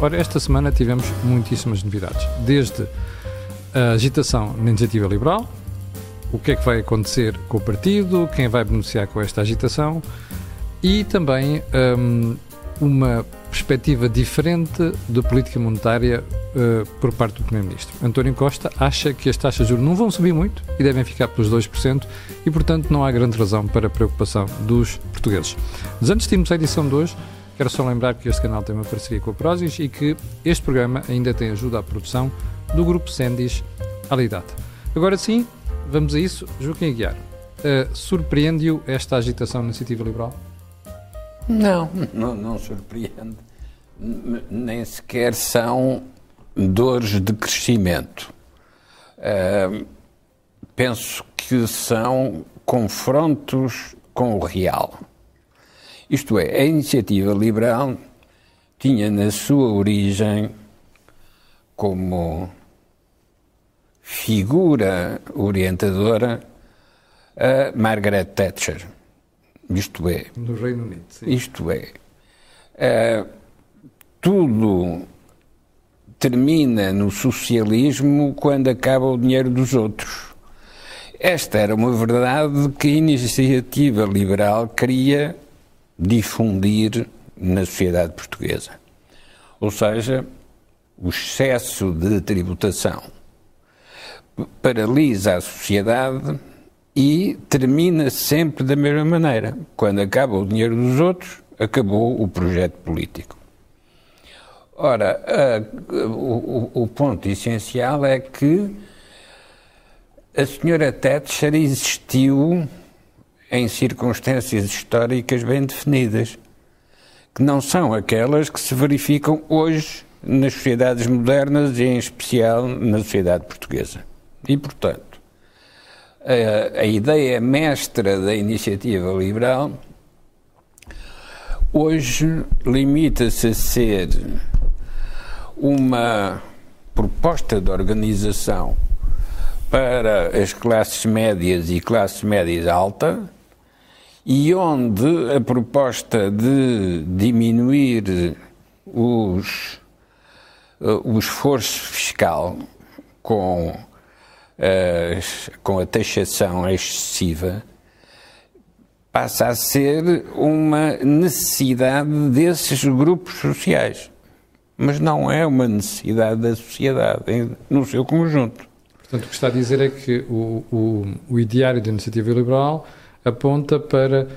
Ora, esta semana tivemos muitíssimas novidades. Desde a agitação na iniciativa liberal, o que é que vai acontecer com o partido, quem vai beneficiar com esta agitação e também um, uma perspectiva diferente da política monetária uh, por parte do Primeiro-Ministro. António Costa acha que as taxas de juros não vão subir muito e devem ficar pelos 2% e, portanto, não há grande razão para preocupação dos portugueses. Mas antes de irmos à edição de hoje, quero só lembrar que este canal tem uma parceria com a Prozis e que este programa ainda tem ajuda à produção do grupo Sendis Alidata. Agora sim, vamos a isso. Joaquim Aguiar, uh, surpreende-o esta agitação na iniciativa liberal? Não, não, não surpreende. Nem sequer são dores de crescimento. Uh, penso que são confrontos com o real. Isto é, a iniciativa liberal tinha na sua origem como figura orientadora a Margaret Thatcher isto é. No Reino Unido, sim. Isto é. Uh, tudo termina no socialismo quando acaba o dinheiro dos outros. Esta era uma verdade que a iniciativa liberal queria difundir na sociedade portuguesa. Ou seja, o excesso de tributação paralisa a sociedade e termina sempre da mesma maneira. Quando acaba o dinheiro dos outros, acabou o projeto político. Ora, a, o, o, ponto essencial é que a senhora Thatcher existiu em circunstâncias históricas bem definidas, que não são aquelas que se verificam hoje nas sociedades modernas e, em especial, na sociedade portuguesa. E, portanto, a, a ideia mestra da iniciativa liberal hoje limita-se a ser uma proposta de organização para as classes médias e classes médias alta e onde a proposta de diminuir os, o esforço fiscal com uh, com a taxação excessiva, passa a ser uma necessidade desses grupos sociais. Mas não é uma necessidade da sociedade no seu conjunto. Portanto, o que está a dizer é que o, o, o ideário da iniciativa liberal aponta para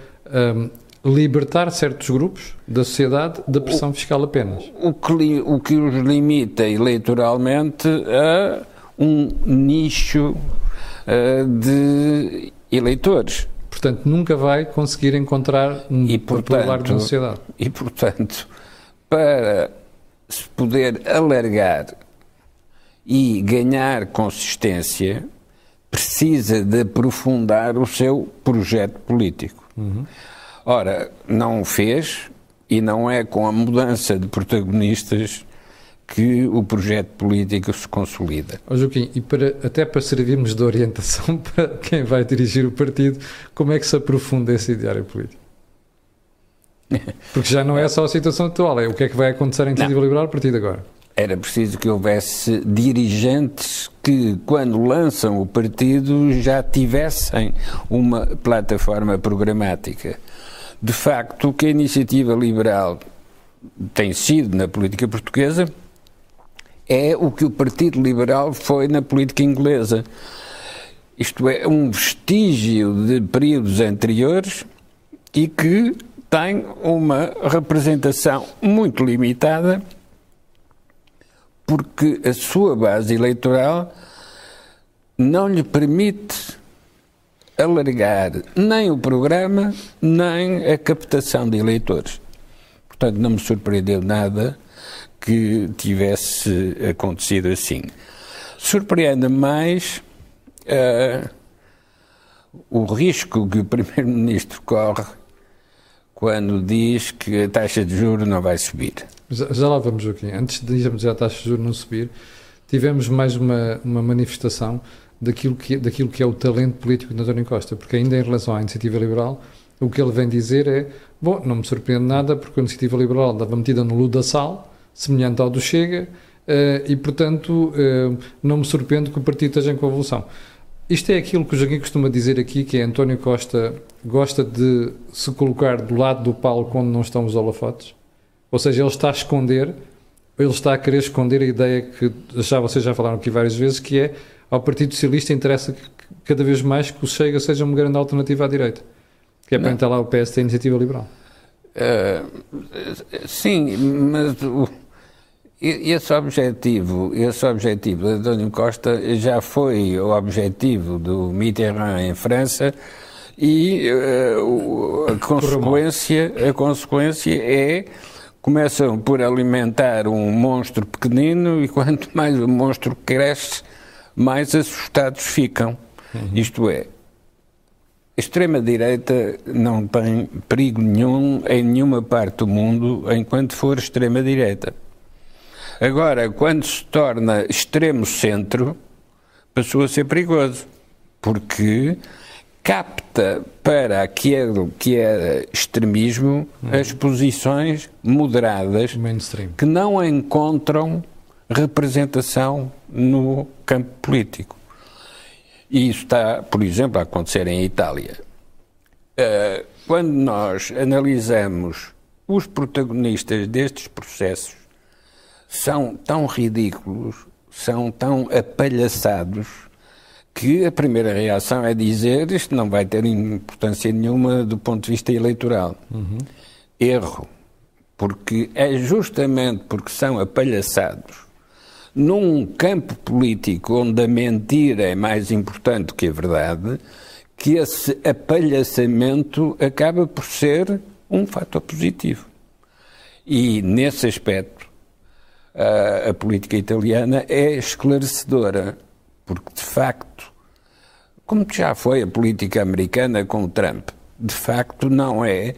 um, libertar certos grupos da sociedade da pressão fiscal apenas. O que, o que os limita eleitoralmente a um nicho uh, de eleitores. Portanto, nunca vai conseguir encontrar um e, portanto, da sociedade. E, portanto, para se poder alargar e ganhar consistência, precisa de aprofundar o seu projeto político. Uhum. Ora, não o fez e não é com a mudança de protagonistas que o projeto político se consolida. Oh, Joaquim, e para, até para servirmos de orientação para quem vai dirigir o partido, como é que se aprofunda esse ideário político? Porque já não é só a situação atual, é o que é que vai acontecer em iniciativa liberal a partir de agora. Era preciso que houvesse dirigentes que, quando lançam o partido, já tivessem uma plataforma programática. De facto, o que a iniciativa liberal tem sido na política portuguesa é o que o Partido Liberal foi na política inglesa. Isto é, um vestígio de períodos anteriores e que tem uma representação muito limitada, porque a sua base eleitoral não lhe permite alargar nem o programa, nem a captação de eleitores. Portanto, não me surpreendeu nada que tivesse acontecido assim. Surpreende mais uh, o risco que o Primeiro-Ministro corre quando diz que a taxa de juros não vai subir. Já, lá vamos, Joaquim. Antes de dizermos a taxa de juros não subir, tivemos mais uma, uma manifestação daquilo que, daquilo que é o talento político de António Costa, porque ainda em relação à iniciativa liberal, o que ele vem dizer é, bom, não me surpreende nada porque a iniciativa liberal andava metida no ludo da sal, semelhante ao do Chega, uh, e, portanto, uh, não me surpreende que o partido esteja em convulsão. Isto é aquilo que o Joaquim costuma dizer aqui, que é António Costa gosta de se colocar do lado do palco onde não estão os holofotes. Ou seja, ele está a esconder, ele está a querer esconder a ideia que já vocês já falaram aqui várias vezes, que é ao Partido Socialista interessa cada vez mais que o Chega seja uma grande alternativa à direita. Que é para entrar lá o PS da Iniciativa Liberal. Uh, sim, mas o, esse objetivo, esse objetivo de António Costa já foi o objetivo do Mitterrand em França e uh, a consequência, a consequência é começam por alimentar um monstro pequenino e quanto mais o monstro cresce, mais assustados ficam. Uhum. Isto é, a extrema-direita não tem perigo nenhum em nenhuma parte do mundo enquanto for extrema-direita. Agora, quando se torna extremo-centro, passou a ser perigoso, porque capta para aquilo que é extremismo uhum. as posições moderadas Mainstream. que não encontram representação no campo político. E isso está, por exemplo, a acontecer em Itália. Uh, quando nós analisamos os protagonistas destes processos, são tão ridículos, são tão apalhaçados, que a primeira reação é dizer isto não vai ter importância nenhuma do ponto de vista eleitoral. Uhum. Erro. Porque é justamente porque são apalhaçados num campo político onde a mentira é mais importante que a verdade, que esse apalhaçamento acaba por ser um fator positivo. E, nesse aspecto, a, a política italiana é esclarecedora, porque, de facto, como já foi a política americana com o Trump, de facto não é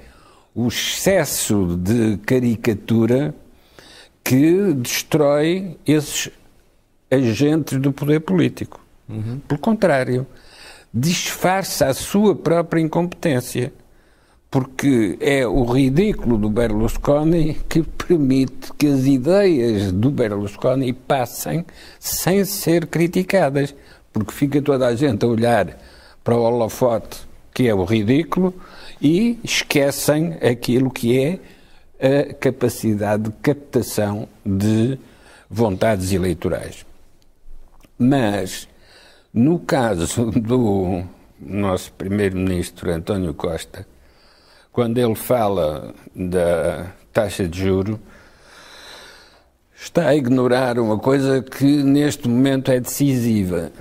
o excesso de caricatura que destrói esses agentes do poder político. Uhum. Pelo contrário, disfarça a sua própria incompetência, porque é o ridículo do Berlusconi que permite que as ideias do Berlusconi passem sem ser criticadas, porque fica toda a gente a olhar para o holofote que é o ridículo e esquecem aquilo que é a capacidade de captação de vontades eleitorais. Mas, no caso do nosso primeiro-ministro António Costa, quando ele fala da taxa de juro, está a ignorar uma coisa que neste momento é decisiva,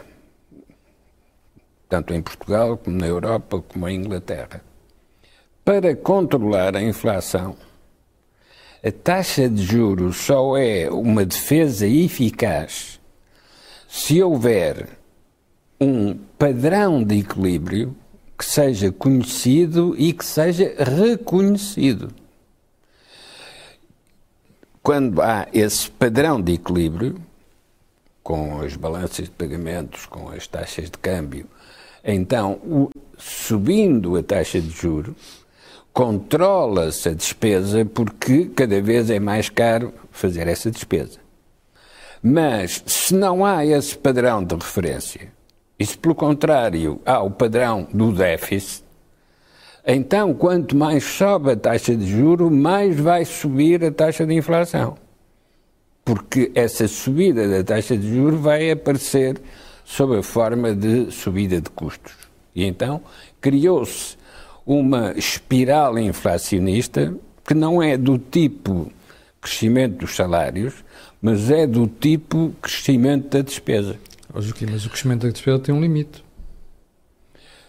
tanto em Portugal como na Europa como em Inglaterra. Para controlar a inflação, a taxa de juros só é uma defesa eficaz se houver um padrão de equilíbrio que seja conhecido e que seja reconhecido. Quando há esse padrão de equilíbrio, com as balanças de pagamentos, com as taxas de câmbio, então, o, subindo a taxa de juros, controla-se a despesa porque cada vez é mais caro fazer essa despesa. Mas se não há esse padrão de referência, e se pelo contrário há o padrão do déficit, então quanto mais sobe a taxa de juro, mais vai subir a taxa de inflação. Porque essa subida da taxa de juro vai aparecer sob a forma de subida de custos. E então criou-se uma espiral inflacionista que não é do tipo crescimento dos salários, mas é do tipo crescimento da despesa. Oh, Joaquim, mas o crescimento da despesa tem um limite.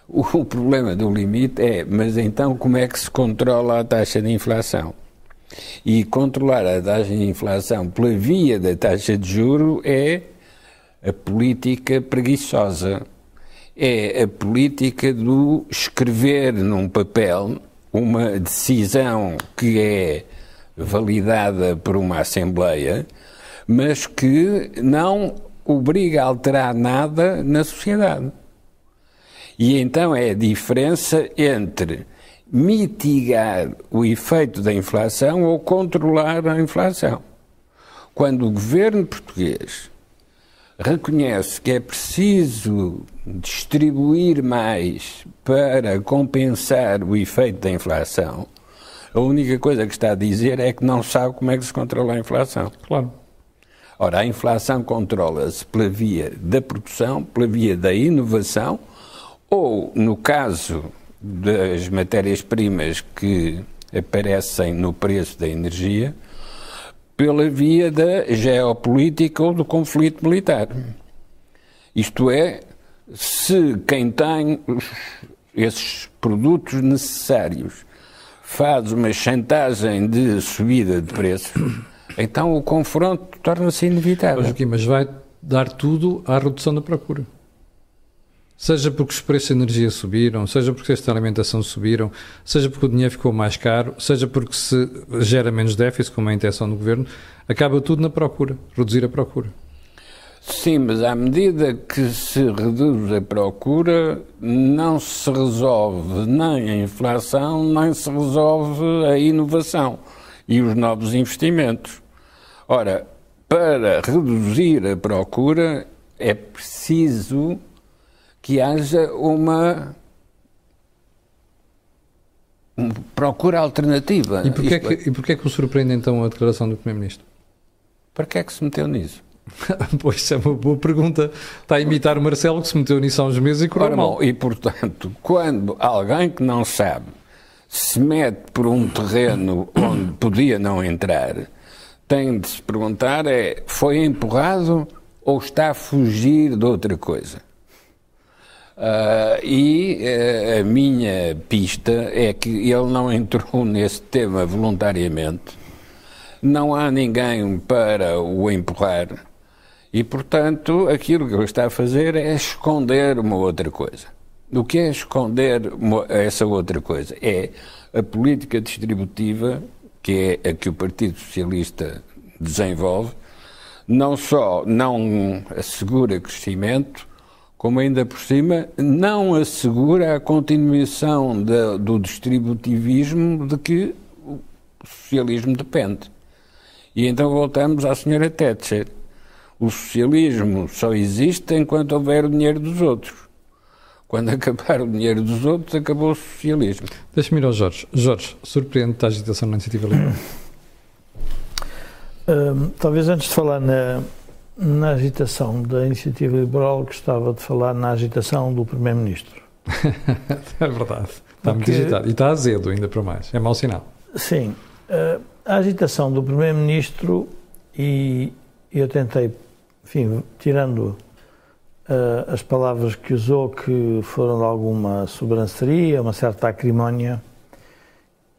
O, o problema do limite é, mas então como é que se controla a taxa de inflação? E controlar a taxa de inflação pela via da taxa de juro é a política preguiçosa é a política do escrever num papel uma decisão que é validada por uma Assembleia, mas que não obriga a alterar nada na sociedade. E então é a diferença entre mitigar o efeito da inflação ou controlar a inflação. Quando o governo português reconhece que é preciso distribuir mais para compensar o efeito da inflação, a única coisa que está a dizer é que não sabe como é que se controla a inflação. Claro. Ora, a inflação controla-se pela via da produção, pela via da inovação, ou, no caso das matérias-primas que aparecem no preço da energia, pela via da geopolítica ou do conflito militar. Isto é, se quem tem esses produtos necessários faz uma chantagem de subida de preços, então o confronto torna-se inevitável. Mas, mas vai dar tudo à redução da procura. Seja porque os preços de energia subiram, seja porque os preços de alimentação subiram, seja porque o dinheiro ficou mais caro, seja porque se gera menos déficit, como é a intenção do governo, acaba tudo na procura, reduzir a procura. Sim, mas à medida que se reduz a procura, não se resolve nem a inflação, nem se resolve a inovação e os novos investimentos. Ora, para reduzir a procura é preciso que haja uma, procura alternativa. E porquê, é que, e porquê é que o surpreende então a declaração do Primeiro-Ministro? Para que é que se meteu nisso? pois é uma boa pergunta. Está a imitar o Marcelo que se meteu nisso há uns meses e correu mal. E portanto, quando alguém que não sabe se mete por um terreno onde podia não entrar, tem de se perguntar é foi empurrado ou está a fugir de outra coisa? Uh, e uh, a minha pista é que ele não entrou nesse tema voluntariamente, não há ninguém para o empurrar e, portanto, aquilo que ele está a fazer é esconder uma outra coisa. O que é esconder essa outra coisa? É a política distributiva, que é a que o Partido Socialista desenvolve, não só não assegura crescimento, como ainda por cima não assegura a continuação do distributivismo de que o socialismo depende. E então voltamos à senhora Thatcher. O socialismo só existe enquanto houver o dinheiro dos outros. Quando acabar o dinheiro dos outros, acabou o socialismo. Deixa-me ir ao Jorge. Jorge, surpreende-te a agitação na iniciativa liberal? Hum, talvez antes de falar na, na agitação da iniciativa liberal, gostava de falar na agitação do Primeiro-Ministro. é verdade. Está muito agitado. E está azedo, ainda para mais. É mau sinal. Sim. Uh, a agitação do Primeiro-Ministro, e eu tentei, enfim, tirando as palavras que usou, que foram de alguma sobranceria, uma certa acrimónia,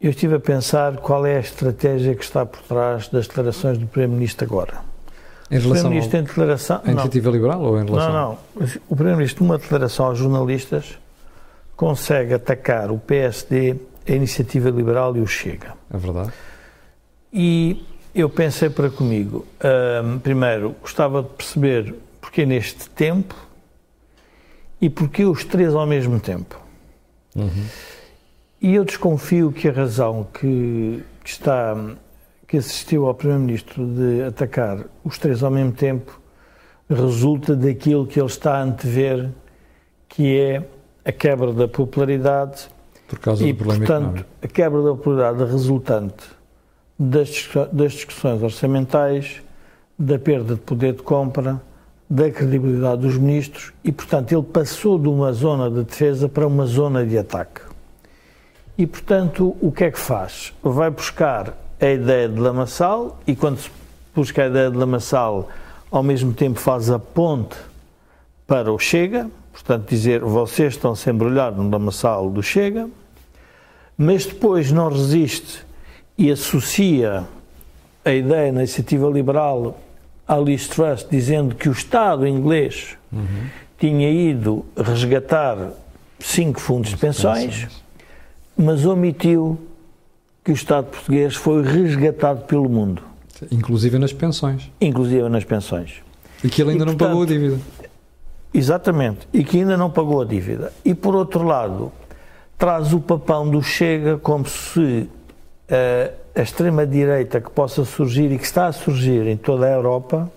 eu estive a pensar qual é a estratégia que está por trás das declarações do Primeiro-Ministro agora. Em relação ao, em declaração, à iniciativa não, liberal ou em relação... Não, não. O Primeiro-Ministro, numa declaração aos jornalistas, consegue atacar o PSD, a iniciativa liberal e o Chega. É verdade. E eu pensei para comigo, hum, primeiro, gostava de perceber porque neste tempo e porque os três ao mesmo tempo. Uhum. E eu desconfio que a razão que, que está que assistiu ao Primeiro-Ministro de atacar os três ao mesmo tempo resulta daquilo que ele está a antever, que é a quebra da popularidade Por causa e, do problema portanto, económico. a quebra da popularidade resultante das, das discussões orçamentais, da perda de poder de compra, da credibilidade dos ministros e, portanto, ele passou de uma zona de defesa para uma zona de ataque. E, portanto, o que é que faz? Vai buscar a ideia de Lamaçal e quando se busca a ideia de Lamaçal, ao mesmo tempo faz a ponte para o Chega, portanto dizer vocês estão se embrulhar no Lamaçal do Chega, mas depois não resiste e associa a ideia na iniciativa liberal à Liz Trust, dizendo que o Estado inglês uhum. tinha ido resgatar cinco fundos de pensões, mas omitiu que o Estado português foi resgatado pelo mundo. Inclusive nas pensões. Inclusive nas pensões. E que ele ainda e, não pagou a dívida. Exatamente. E que ainda não pagou a dívida. E por outro lado, traz o papão do Chega como se a extrema-direita que possa surgir e que está a surgir em toda a Europa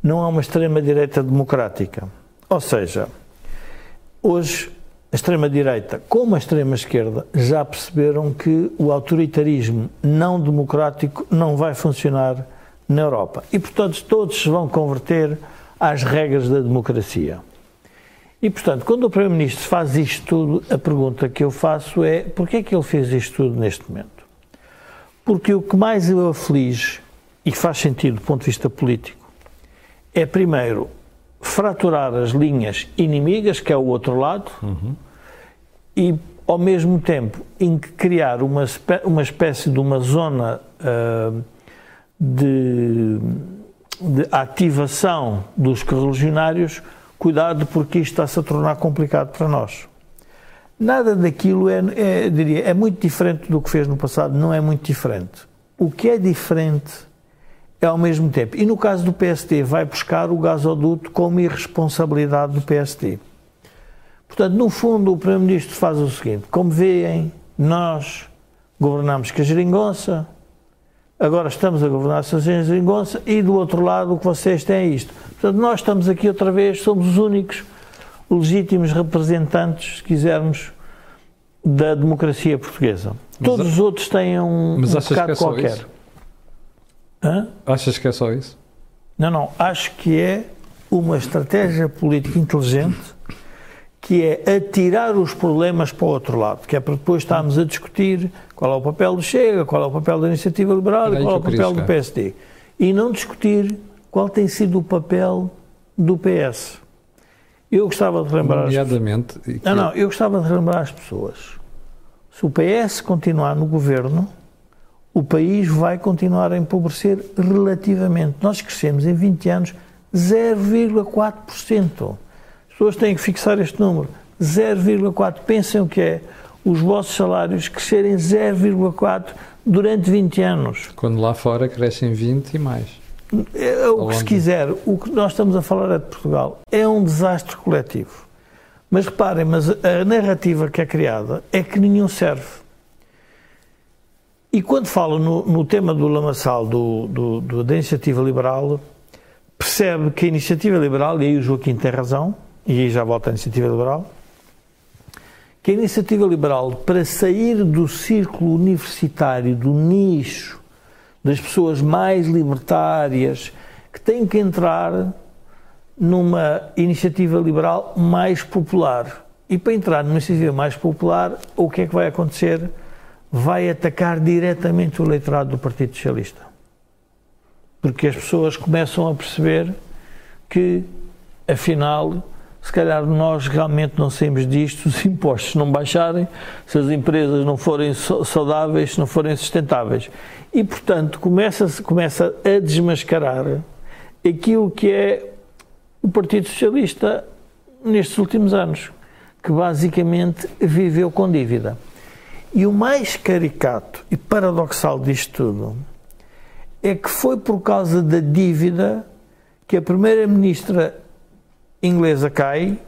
não é uma extrema-direita democrática. Ou seja, hoje a extrema-direita como a extrema-esquerda já perceberam que o autoritarismo não democrático não vai funcionar na Europa. E, portanto, todos se vão converter às regras da democracia. E, portanto, quando o Primeiro-Ministro faz isto tudo, a pergunta que eu faço é porquê é que ele fez isto tudo neste momento? Porque o que mais o aflige, e faz sentido do ponto de vista político, é primeiro fraturar as linhas inimigas, que é o outro lado, uhum. e ao mesmo tempo em criar uma, uma espécie de uma zona uh, de, de ativação dos correligionários, cuidado porque isto está-se a tornar complicado para nós. Nada daquilo é, é, diria, é muito diferente do que fez no passado, não é muito diferente. O que é diferente é ao mesmo tempo. E no caso do PST, vai buscar o gasoduto como irresponsabilidade do PST. Portanto, no fundo, o Primeiro-Ministro faz o seguinte: como veem, nós governamos com a geringonça, agora estamos a governar a geringonça, e do outro lado o que vocês têm é isto. Portanto, nós estamos aqui outra vez, somos os únicos legítimos representantes, se quisermos, da democracia portuguesa. Mas Todos os outros têm um, um bocado é qualquer. Isso? Hã? Achas que é só isso? Não, não. Acho que é uma estratégia política inteligente que é atirar os problemas para o outro lado, que é para depois estarmos a discutir qual é o papel do Chega, qual é o papel da Iniciativa Liberal e qual é o papel do PSD. E não discutir qual tem sido o papel do PS. Eu gostava de lembrar. Nomeadamente. As... Não, não, eu gostava de lembrar as pessoas. Se o PS continuar no governo, o país vai continuar a empobrecer relativamente. Nós crescemos em 20 anos 0,4%. As pessoas têm que fixar este número. 0,4%. Pensem o que é os vossos salários crescerem 0,4% durante 20 anos. Quando lá fora crescem 20 e mais. É, o que se quiser, o que nós estamos a falar é de Portugal. É um desastre coletivo. Mas reparem, mas a narrativa que é criada é que nenhum serve. E quando falo no, no tema do lamaçal do, do, do, da iniciativa liberal, percebe que a iniciativa liberal, e aí o Joaquim tem razão, e aí já volta à iniciativa liberal, que a iniciativa liberal, para sair do círculo universitário, do nicho, das pessoas mais libertárias, que têm que entrar numa iniciativa liberal mais popular. E para entrar numa iniciativa mais popular, o que é que vai acontecer? vai atacar diretamente o eleitorado do Partido Socialista. Porque as pessoas começam a perceber que, afinal, se calhar nós realmente não saímos disto, os impostos não baixarem, se as empresas não forem saudáveis, se não forem sustentáveis. E, portanto, começa, começa a desmascarar aquilo que é o Partido Socialista nestes últimos anos, que basicamente viveu com dívida. E o mais caricato e paradoxal disto tudo é que foi por causa da dívida que a primeira-ministra inglesa cai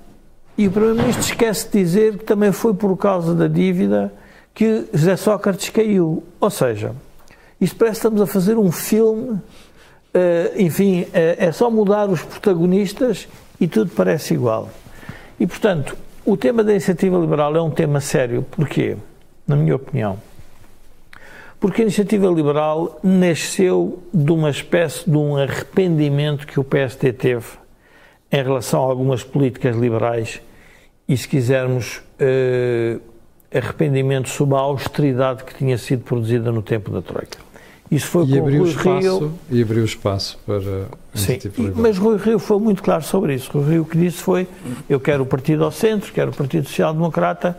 e o primeiro-ministro esquece de dizer que também foi por causa da dívida que José Sócrates caiu. Ou seja, isto parece que estamos a fazer um filme, eh, enfim, eh, é só mudar os protagonistas e tudo parece igual. E, portanto, o tema da iniciativa liberal é um tema sério. Porquê? na minha opinião. Porque a iniciativa liberal nasceu de uma espécie de um arrependimento que o PSD teve em relação a algumas políticas liberais e, se quisermos, eh, arrependimento sobre a austeridade que tinha sido produzida no tempo da Troika. Isso foi e com abriu Rui espaço, Rio. E abriu espaço para Sim, mas Rui Rio foi muito claro sobre isso. Rui Rio o que disse foi: eu quero o partido ao centro, quero o Partido Social Democrata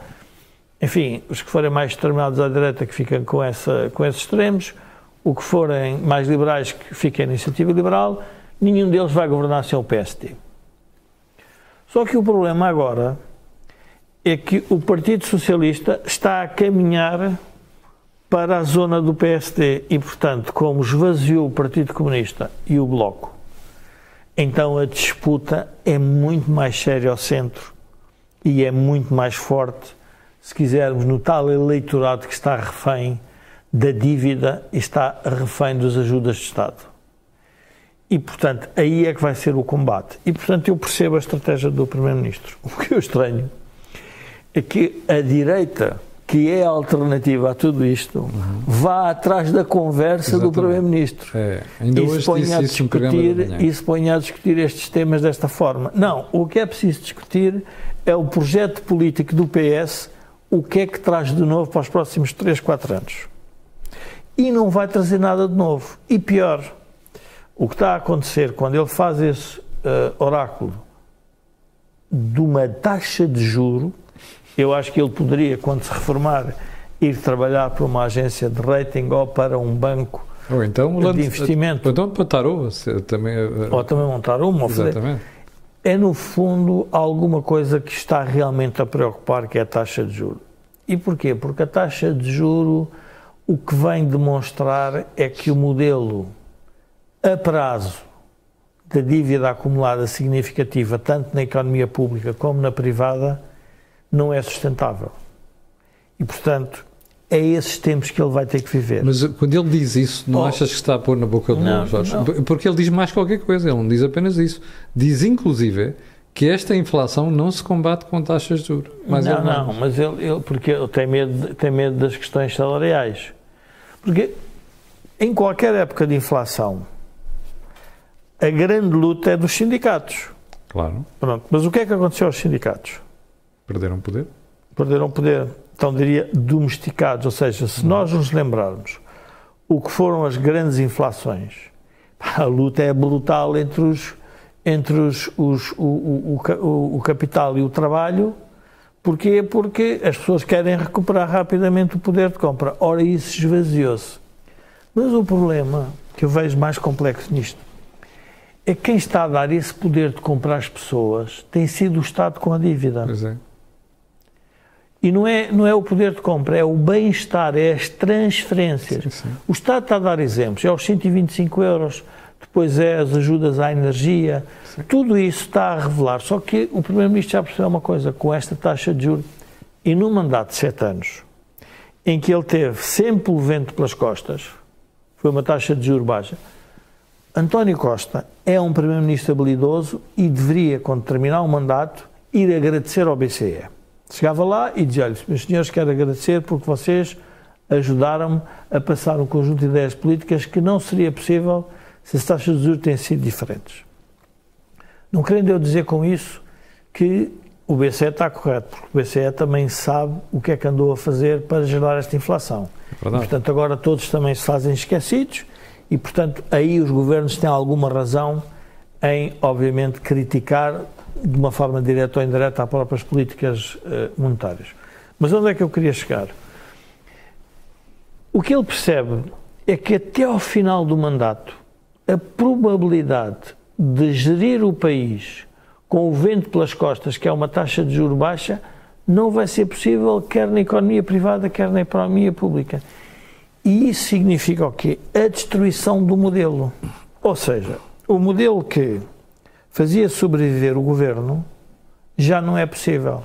enfim, os que forem mais determinados à direita que ficam com, essa, com esses extremos, o que forem mais liberais que fiquem na iniciativa liberal, nenhum deles vai governar sem o PSD. Só que o problema agora é que o Partido Socialista está a caminhar para a zona do PSD e, portanto, como esvaziou o Partido Comunista e o Bloco, então a disputa é muito mais séria ao centro e é muito mais forte se quisermos, no tal eleitorado que está refém da dívida e está refém das ajudas de Estado. E, portanto, aí é que vai ser o combate. E, portanto, eu percebo a estratégia do Primeiro-Ministro. O que eu estranho é que a direita, que é a alternativa a tudo isto, uhum. vá atrás da conversa Exatamente. do Primeiro-Ministro. É. Ainda e, se ponha a discutir, e se ponha a discutir estes temas desta forma. Não, o que é preciso discutir é o projeto político do PS, o que é que traz de novo para os próximos 3, 4 anos. E não vai trazer nada de novo. E pior, o que está a acontecer quando ele faz esse uh, oráculo de uma taxa de juro, eu acho que ele poderia, quando se reformar, ir trabalhar para uma agência de rating ou para um banco ou então, de investimento. Ou então para Tarô, também. Uh, ou também montar uma. Exatamente. É, no fundo, alguma coisa que está realmente a preocupar, que é a taxa de juro. E porquê? Porque a taxa de juro, o que vem demonstrar é que o modelo a prazo da dívida acumulada significativa, tanto na economia pública como na privada, não é sustentável. E, portanto, é esses tempos que ele vai ter que viver. Mas quando ele diz isso, não oh, achas que está a pôr na boca do não, Jorge? Não. Porque ele diz mais qualquer coisa, ele não diz apenas isso. Diz, inclusive, que esta inflação não se combate com taxas de juros. Não, não, mas ele, ele, porque ele tem medo, tem medo das questões salariais. Porque em qualquer época de inflação, a grande luta é dos sindicatos. Claro. Pronto. Mas o que é que aconteceu aos sindicatos? Perderam poder. Perderam poder. Então diria domesticados. Ou seja, se Não. nós nos lembrarmos o que foram as grandes inflações, a luta é brutal entre os entre os, os o, o, o, o capital e o trabalho. Porquê? Porque as pessoas querem recuperar rapidamente o poder de compra. Ora, isso esvaziou-se. Mas o problema que eu vejo mais complexo nisto é que quem está a dar esse poder de comprar as pessoas tem sido o Estado com a dívida. Pois é. E não é, não é o poder de compra, é o bem-estar, é as transferências. Sim, sim. O Estado está a dar exemplos, é os 125 euros, depois é as ajudas à energia, sim. tudo isso está a revelar. Só que o Primeiro-Ministro já percebeu uma coisa, com esta taxa de juros, e num mandato de sete anos, em que ele teve sempre o vento pelas costas, foi uma taxa de juros baixa, António Costa é um primeiro-ministro habilidoso e deveria, quando terminar o mandato, ir agradecer ao BCE. Chegava lá e dizia-lhe, meus senhores, quero agradecer porque vocês ajudaram-me a passar um conjunto de ideias políticas que não seria possível se as taxas de juros têm sido diferentes. Não querendo eu dizer com isso que o BCE está correto, porque o BCE também sabe o que é que andou a fazer para gerar esta inflação. É e, portanto, agora todos também se fazem esquecidos e, portanto, aí os governos têm alguma razão em, obviamente, criticar de uma forma direta ou indireta as próprias políticas uh, monetárias. Mas onde é que eu queria chegar? O que ele percebe é que até ao final do mandato a probabilidade de gerir o país com o vento pelas costas, que é uma taxa de juro baixa, não vai ser possível quer na economia privada, quer na economia pública. E isso significa o quê? A destruição do modelo. Ou seja, o modelo que fazia sobreviver o governo já não é possível.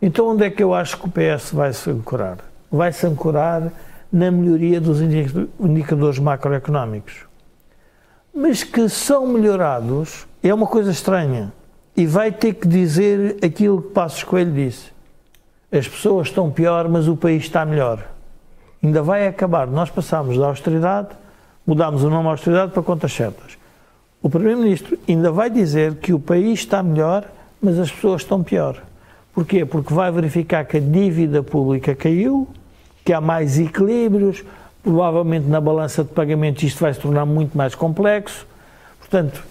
Então, onde é que eu acho que o PS vai se ancorar? Vai se ancorar na melhoria dos indicadores macroeconómicos. Mas que são melhorados é uma coisa estranha. E vai ter que dizer aquilo que Passos Coelho disse. As pessoas estão pior, mas o país está melhor ainda vai acabar. Nós passámos da austeridade, mudámos o nome austeridade para contas certas. O Primeiro-Ministro ainda vai dizer que o país está melhor, mas as pessoas estão pior. Porquê? Porque vai verificar que a dívida pública caiu, que há mais equilíbrios, provavelmente na balança de pagamentos isto vai se tornar muito mais complexo. Portanto,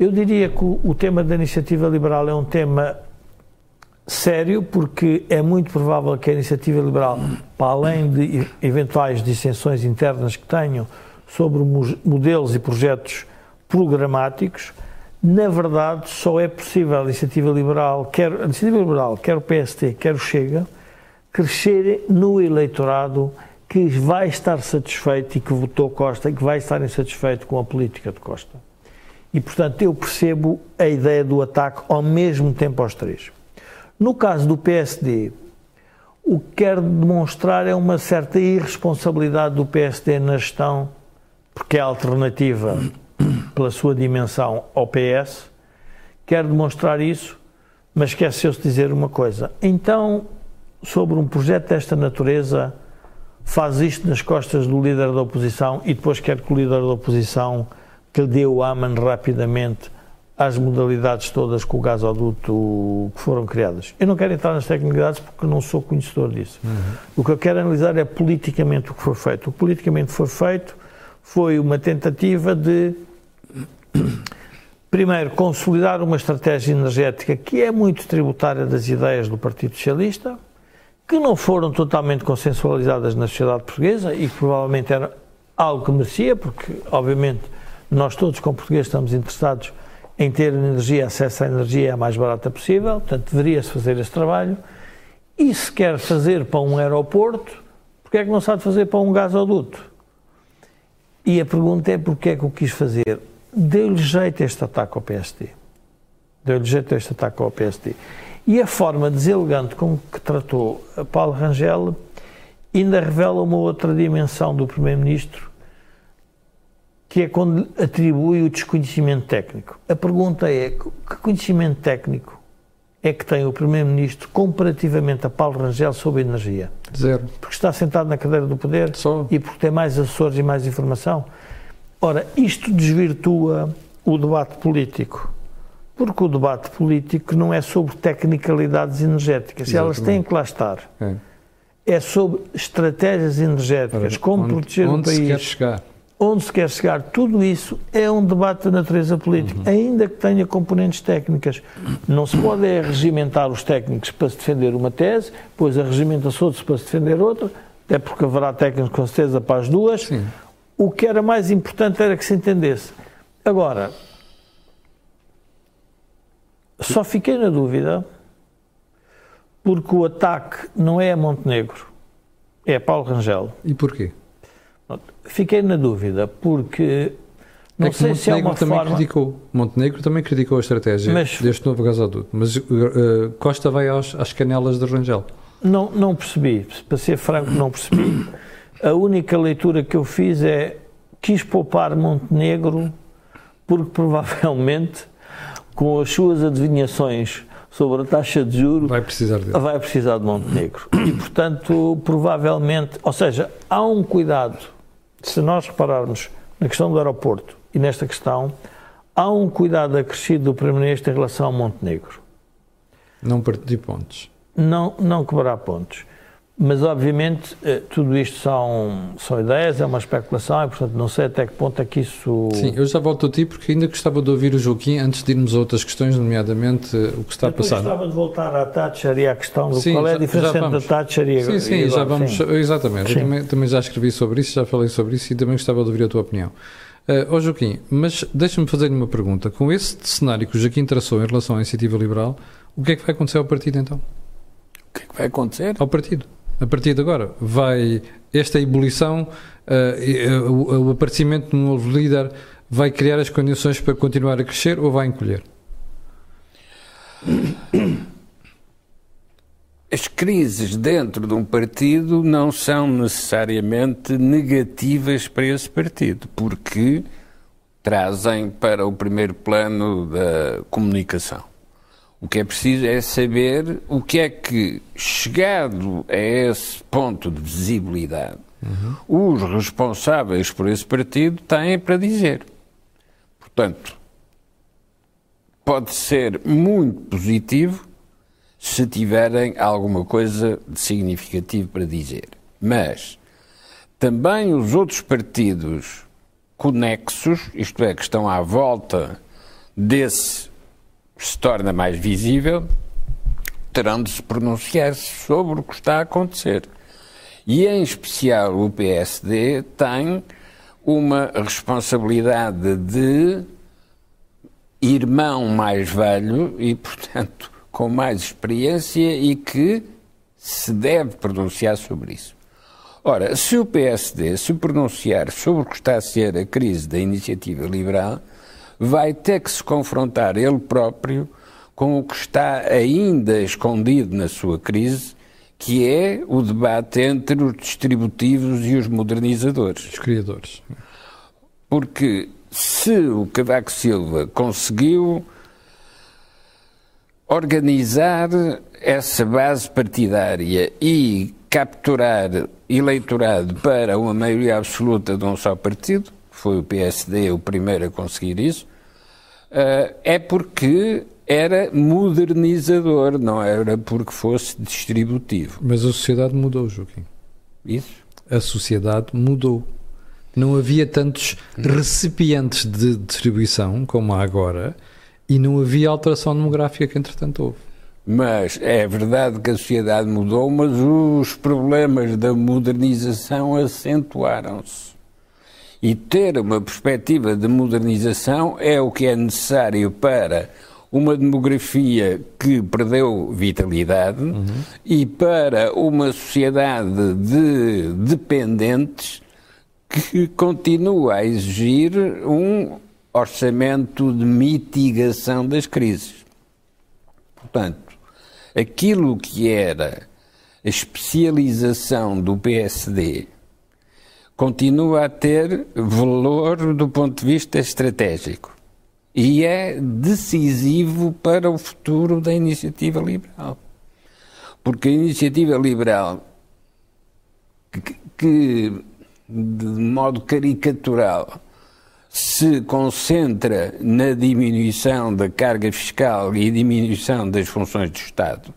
eu diria que o tema da iniciativa liberal é um tema sério, porque é muito provável que a iniciativa liberal, para além de eventuais dissensões internas que tenham sobre modelos e projetos programáticos, na verdade só é possível a iniciativa liberal, quer a iniciativa liberal, quer o PST, quer o Chega, crescer no eleitorado que vai estar satisfeito e que votou Costa e que vai estar insatisfeito com a política de Costa. E, portanto, eu percebo a ideia do ataque ao mesmo tempo aos três. No caso do PSD, o que quer demonstrar é uma certa irresponsabilidade do PSD na gestão, porque é alternativa pela sua dimensão ao PS, quer demonstrar isso, mas esqueceu-se de dizer uma coisa. Então, sobre um projeto desta natureza, faz isto nas costas do líder da oposição e depois quer que o líder da oposição que lhe dê o AMAN rapidamente às modalidades todas com o gasoduto que foram criadas. Eu não quero entrar nas tecnicalidades porque não sou conhecedor disso. Uhum. O que eu quero analisar é politicamente o que foi feito. O que politicamente foi feito foi uma tentativa de, primeiro, consolidar uma estratégia energética que é muito tributária das ideias do Partido Socialista, que não foram totalmente consensualizadas na sociedade portuguesa e que provavelmente era algo que merecia, porque, obviamente, nós todos, como portugueses, estamos interessados em ter energia, acesso à energia a mais barata possível, portanto, deveria-se fazer esse trabalho. E se quer fazer para um aeroporto, porque é que não sabe fazer para um gasoduto? E a pergunta é porque é que o quis fazer? Deu-lhe jeito este ataque ao PSD. Deu-lhe jeito este ataque ao PSD. E a forma deselegante com que tratou Paulo Rangel ainda revela uma outra dimensão do Primeiro-Ministro que é quando atribui o desconhecimento técnico. A pergunta é: que conhecimento técnico é que tem o Primeiro-Ministro comparativamente a Paulo Rangel sobre energia? Zero. Porque está sentado na cadeira do poder Só. e porque tem mais assessores e mais informação. Ora, isto desvirtua o debate político. Porque o debate político não é sobre tecnicalidades energéticas. Exatamente. Elas têm que lá estar. É, é sobre estratégias energéticas, como onde, proteger onde o país. Se quer chegar onde se quer chegar, tudo isso é um debate de natureza política, uhum. ainda que tenha componentes técnicas. Não se pode é regimentar os técnicos para se defender uma tese, depois regimenta-se outros para se defender outra, até porque haverá técnicos com certeza para as duas. Sim. O que era mais importante era que se entendesse. Agora, só fiquei na dúvida porque o ataque não é a Montenegro, é a Paulo Rangel. E porquê? Fiquei na dúvida, porque não é sei se é uma também forma... criticou. Montenegro também criticou a estratégia mas, deste novo gasoduto, mas uh, Costa vai aos, às canelas de Rangel. Não, não percebi, para ser franco, não percebi. A única leitura que eu fiz é quis poupar Montenegro porque provavelmente com as suas adivinhações sobre a taxa de juros vai precisar, dele. vai precisar de Montenegro. E, portanto, provavelmente, ou seja, há um cuidado se nós repararmos na questão do aeroporto e nesta questão, há um cuidado acrescido do Primeiro-Ministro em relação ao Montenegro. Não partir pontos. Não, não quebrar pontos. Mas, obviamente, eh, tudo isto são, são ideias, é uma especulação e, portanto, não sei até que ponto é que isso. Sim, eu já volto a ti porque ainda gostava de ouvir o Joaquim antes de irmos a outras questões, nomeadamente eh, o que está a passar. Eu gostava de voltar à Thatcher e à questão do sim, qual é a diferença entre a Thatcher e a Sim, sim, e já vamos. Sim. Exatamente, sim. Eu também, também, já escrevi sobre isso, já falei sobre isso e também gostava de ouvir a tua opinião. Uh, oh Joaquim, mas deixa-me fazer-lhe uma pergunta. Com esse cenário que o Joaquim traçou em relação à iniciativa liberal, o que é que vai acontecer ao partido então? O que é que vai acontecer? Ao partido a partir de agora, vai esta ebulição, uh, o, o aparecimento de um novo líder vai criar as condições para continuar a crescer ou vai encolher? As crises dentro de um partido não são necessariamente negativas para esse partido, porque trazem para o primeiro plano da comunicação. O que é preciso é saber o que é que, chegado a esse ponto de visibilidade, uhum. os responsáveis por esse partido têm para dizer. Portanto, pode ser muito positivo se tiverem alguma coisa de significativo para dizer. Mas também os outros partidos conexos, isto é, que estão à volta desse se torna mais visível, terão de se pronunciar sobre o que está a acontecer. E, em especial, o PSD tem uma responsabilidade de irmão mais velho e, portanto, com mais experiência e que se deve pronunciar sobre isso. Ora, se o PSD se pronunciar sobre o que está a ser a crise da iniciativa liberal, vai ter que se confrontar ele próprio com o que está ainda escondido na sua crise, que é o debate entre os distributivos e os modernizadores. Os criadores. Porque se o Cavaco Silva conseguiu organizar essa base partidária e capturar eleitorado para uma maioria absoluta de um só partido, foi o PSD o primeiro a conseguir isso, eh, é porque era modernizador, não era porque fosse distributivo. Mas a sociedade mudou, Joaquim. Isso? A sociedade mudou. Não havia tantos recipientes de distribuição como há agora e não havia alteração demográfica que entretanto houve. Mas é verdade que a sociedade mudou, mas os problemas da modernização acentuaram-se. E ter uma perspectiva de modernização é o que é necessário para uma demografia que perdeu vitalidade uhum. e para uma sociedade de dependentes que continua a exigir um orçamento de mitigação das crises. Portanto, aquilo que era a especialização do PSD continua a ter valor do ponto de vista estratégico e é decisivo para o futuro da iniciativa liberal. Porque a iniciativa liberal, que, que de modo caricatural se concentra na diminuição da carga fiscal e diminuição das funções do Estado,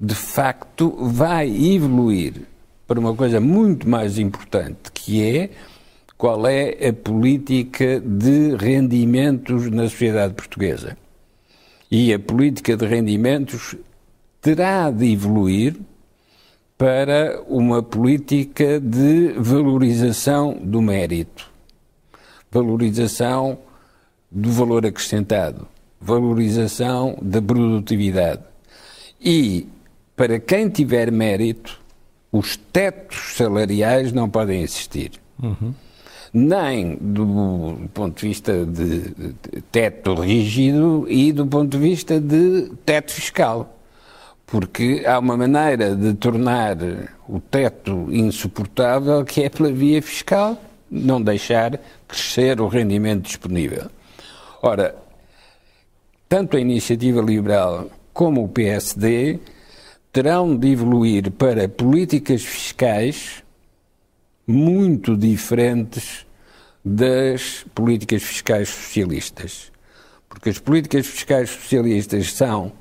de facto vai evoluir para uma coisa muito mais importante, que é qual é a política de rendimentos na sociedade portuguesa. E a política de rendimentos terá de evoluir para uma política de valorização do mérito, valorização do valor acrescentado, valorização da produtividade. E para quem tiver mérito, os tetos salariais não podem existir. Uhum nem do ponto de vista de teto rígido e do ponto de vista de teto fiscal. Porque há uma maneira de tornar o teto insuportável que é pela via fiscal, não deixar crescer o rendimento disponível. Ora, tanto a iniciativa liberal como o PSD terão de evoluir para políticas fiscais muito diferentes das políticas fiscais socialistas. Porque as políticas fiscais socialistas são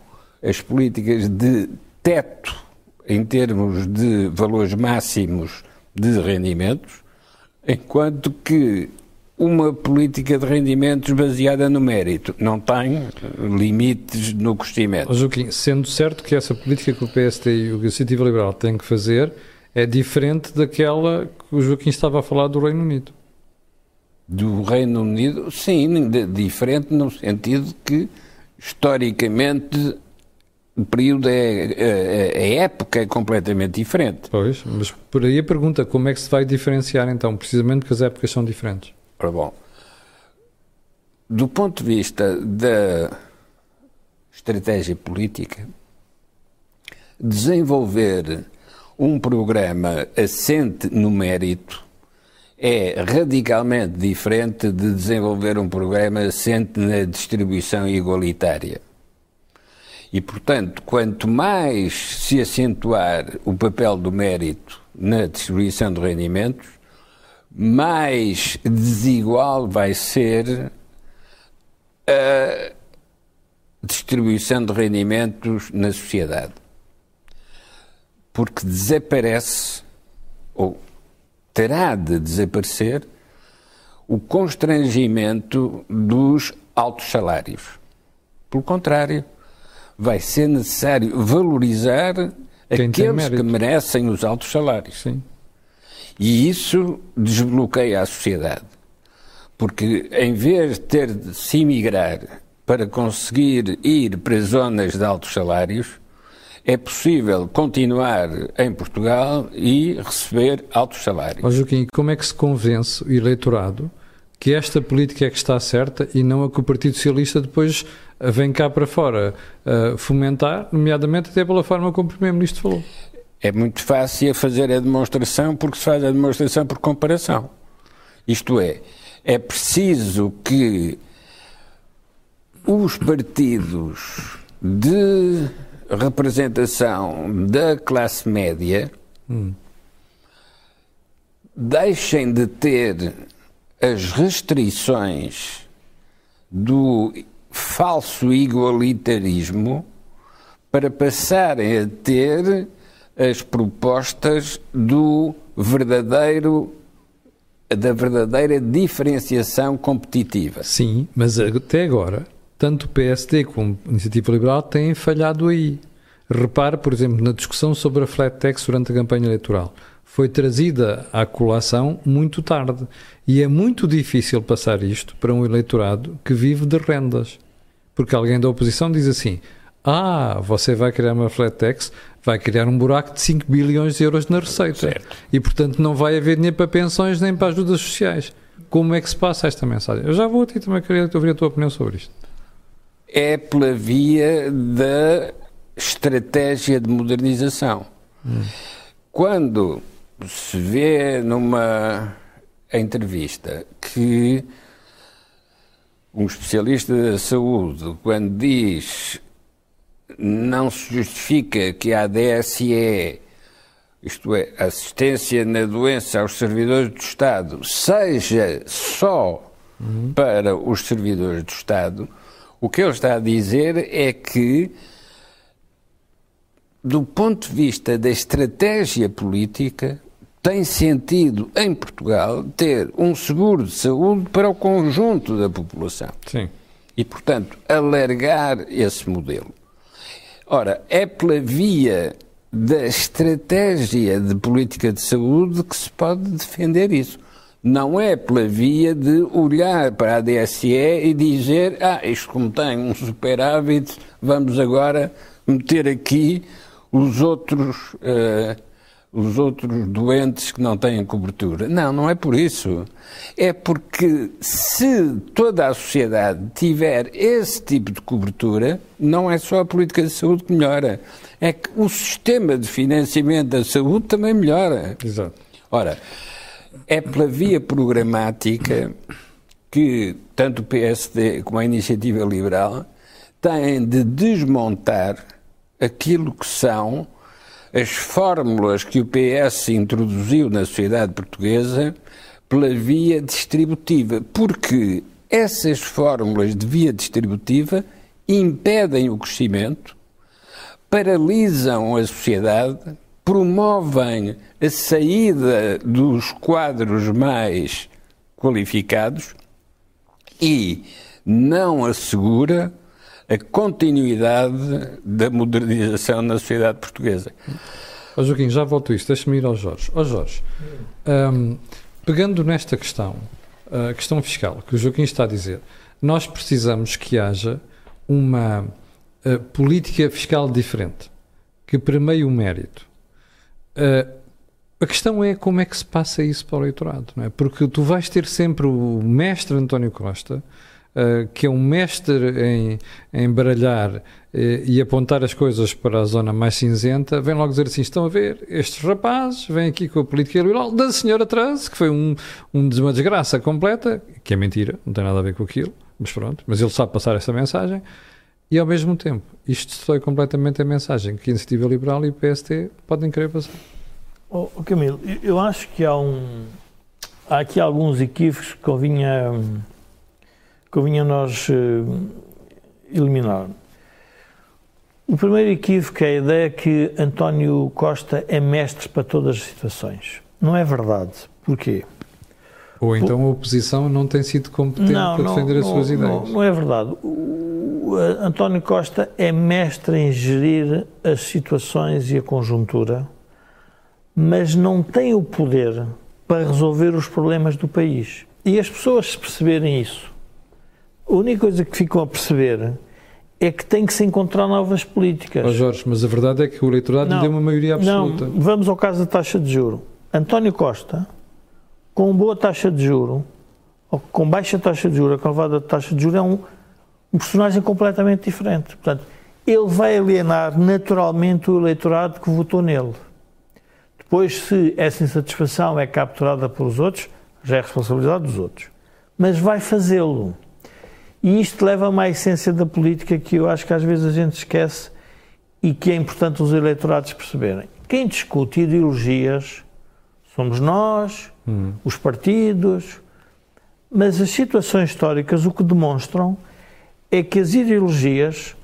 as políticas de teto em termos de valores máximos de rendimentos, enquanto que uma política de rendimentos baseada no mérito não tem limites no crescimento. Joaquim, sendo certo que essa política que o PSD e o Iniciativa Liberal têm que fazer é diferente daquela que o Joaquim estava a falar do Reino Unido. Do Reino Unido, sim, diferente no sentido que, historicamente, o período é, é, a época é completamente diferente. Pois, mas por aí a pergunta, como é que se vai diferenciar então, precisamente porque as épocas são diferentes? Ora bom, do ponto de vista da estratégia política, desenvolver um programa assente no mérito é radicalmente diferente de desenvolver um programa assente na distribuição igualitária. E, portanto, quanto mais se acentuar o papel do mérito na distribuição de rendimentos, mais desigual vai ser a distribuição de rendimentos na sociedade porque desaparece, ou terá de desaparecer, o constrangimento dos altos salários. Pelo contrário, vai ser necessário valorizar Quem aqueles que merecem os altos salários. Sim. E isso desbloqueia a sociedade. Porque em vez de ter de se emigrar para conseguir ir para zonas de altos salários, é possível continuar em Portugal e receber altos salários. Ó Joaquim, como é que se convence o eleitorado que esta política é que está certa e não a que o Partido Socialista depois vem cá para fora uh, fomentar, nomeadamente até pela forma como o Primeiro-Ministro falou? É muito fácil fazer a demonstração porque se faz a demonstração por comparação. Isto é, é preciso que os partidos de representação da classe média deixem de ter as restrições do falso igualitarismo para passarem a ter as propostas do verdadeiro da verdadeira diferenciação competitiva. Sim, mas até agora, tanto o PSD como a Iniciativa Liberal têm falhado aí. Repare, por exemplo, na discussão sobre a flat tax durante a campanha eleitoral. Foi trazida à colação muito tarde. E é muito difícil passar isto para um eleitorado que vive de rendas. Porque alguém da oposição diz assim: ah, você vai criar uma flat tax, vai criar um buraco de 5 bilhões de euros na receita. Certo. E, portanto, não vai haver dinheiro para pensões nem para ajudas sociais. Como é que se passa esta mensagem? Eu já vou a ti também queria ouvir a tua opinião sobre isto. É pela via da estratégia de modernização. Hum. Quando se vê numa entrevista que um especialista da saúde, quando diz não se justifica que a DSE, isto é, assistência na doença aos servidores do Estado, seja só uhum. para os servidores do Estado, o que ele está a dizer é que, do ponto de vista da estratégia política, tem sentido em Portugal ter um seguro de saúde para o conjunto da população. Sim. E, portanto, alargar esse modelo. Ora, é pela via da estratégia de política de saúde que se pode defender isso. Não é pela via de olhar para a DSE e dizer, ah, isto como tem um superávit, vamos agora meter aqui os outros, uh, os outros doentes que não têm cobertura. Não, não é por isso. É porque se toda a sociedade tiver esse tipo de cobertura, não é só a política de saúde que melhora, é que o sistema de financiamento da saúde também melhora. Exato. Ora, é pela via programática que tanto o PSD como a Iniciativa Liberal têm de desmontar aquilo que são as fórmulas que o PS introduziu na sociedade portuguesa pela via distributiva, porque essas fórmulas de via distributiva impedem o crescimento, paralisam a sociedade, promovem a saída dos quadros mais qualificados e não assegura a continuidade da modernização na sociedade portuguesa. Oh, Joaquim, já volto a isto, deixa-me ir ao Jorge. Ó oh, Jorge, um, pegando nesta questão, a questão fiscal, que o Joaquim está a dizer, nós precisamos que haja uma uh, política fiscal diferente, que premie o mérito. Uh, a questão é como é que se passa isso para o eleitorado, não é? Porque tu vais ter sempre o mestre António Costa, uh, que é um mestre em, em baralhar uh, e apontar as coisas para a zona mais cinzenta, vem logo dizer assim: estão a ver, estes rapazes vêm aqui com a política liberal da senhora Trans, que foi um, um, uma desgraça completa, que é mentira, não tem nada a ver com aquilo, mas pronto, mas ele sabe passar essa mensagem. E ao mesmo tempo, isto destrói completamente a mensagem que a Iniciativa Liberal e o PST podem querer passar. Oh, Camilo, eu acho que há um. Há aqui alguns equívocos que convinha convinha nós uh, eliminar. O primeiro equívoco é a ideia que António Costa é mestre para todas as situações. Não é verdade. Porquê? Ou então a oposição não tem sido competente não, para defender não, as suas não, ideias. Não, é verdade. O, António Costa é mestre em gerir as situações e a conjuntura, mas não tem o poder para resolver os problemas do país. E as pessoas, se perceberem isso, a única coisa que ficam a perceber é que tem que se encontrar novas políticas. Oh Jorge, mas a verdade é que o eleitorado não, lhe deu uma maioria absoluta. Não, vamos ao caso da taxa de juro. António Costa, com boa taxa de juro, ou com baixa taxa de juro, a calvada de taxa de juro, é um, um personagem completamente diferente. Portanto, ele vai alienar naturalmente o eleitorado que votou nele. Depois, se essa insatisfação é capturada pelos outros, já é responsabilidade dos outros. Mas vai fazê-lo. E isto leva a uma essência da política que eu acho que às vezes a gente esquece e que é importante os eleitorados perceberem. Quem discute ideologias somos nós, hum. os partidos, mas as situações históricas o que demonstram é que as ideologias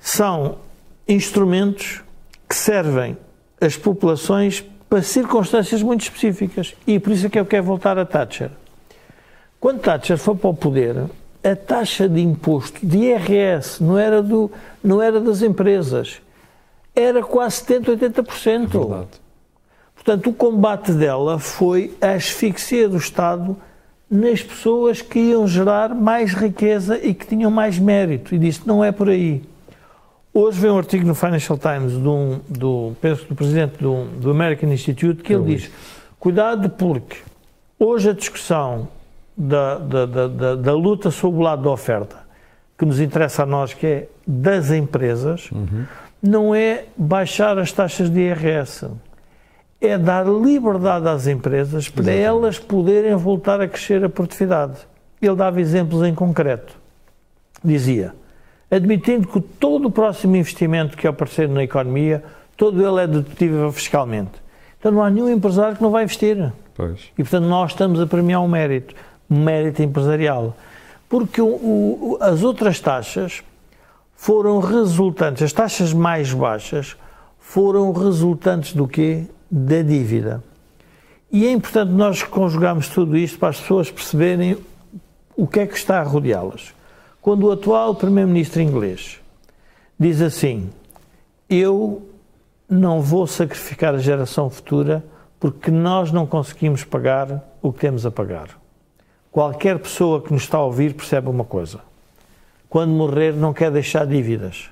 são instrumentos que servem as populações para circunstâncias muito específicas. E por isso é que eu quero voltar a Thatcher. Quando Thatcher foi para o poder, a taxa de imposto de IRS não era, do, não era das empresas, era quase 70, 80%. É verdade. Portanto, o combate dela foi a asfixia do Estado nas pessoas que iam gerar mais riqueza e que tinham mais mérito. E disse: não é por aí. Hoje vem um artigo no Financial Times do, do, penso, do presidente do, do American Institute que ele diz: cuidado, porque hoje a discussão da, da, da, da, luta sobre o lado da oferta, que nos interessa a nós, que é das empresas, uhum. não é baixar as taxas de IRS, é dar liberdade às empresas para Exatamente. elas poderem voltar a crescer a produtividade. Ele dava exemplos em concreto. Dizia, admitindo que todo o próximo investimento que aparecer na economia, todo ele é dedutível fiscalmente. Então não há nenhum empresário que não vai investir. Pois. E portanto nós estamos a premiar um mérito mérito empresarial. Porque o, o, as outras taxas foram resultantes, as taxas mais baixas foram resultantes do quê? Da dívida. E é importante nós conjugarmos tudo isto para as pessoas perceberem o que é que está a rodeá-las. Quando o atual Primeiro-Ministro inglês diz assim: Eu não vou sacrificar a geração futura porque nós não conseguimos pagar o que temos a pagar. Qualquer pessoa que nos está a ouvir percebe uma coisa. Quando morrer, não quer deixar dívidas.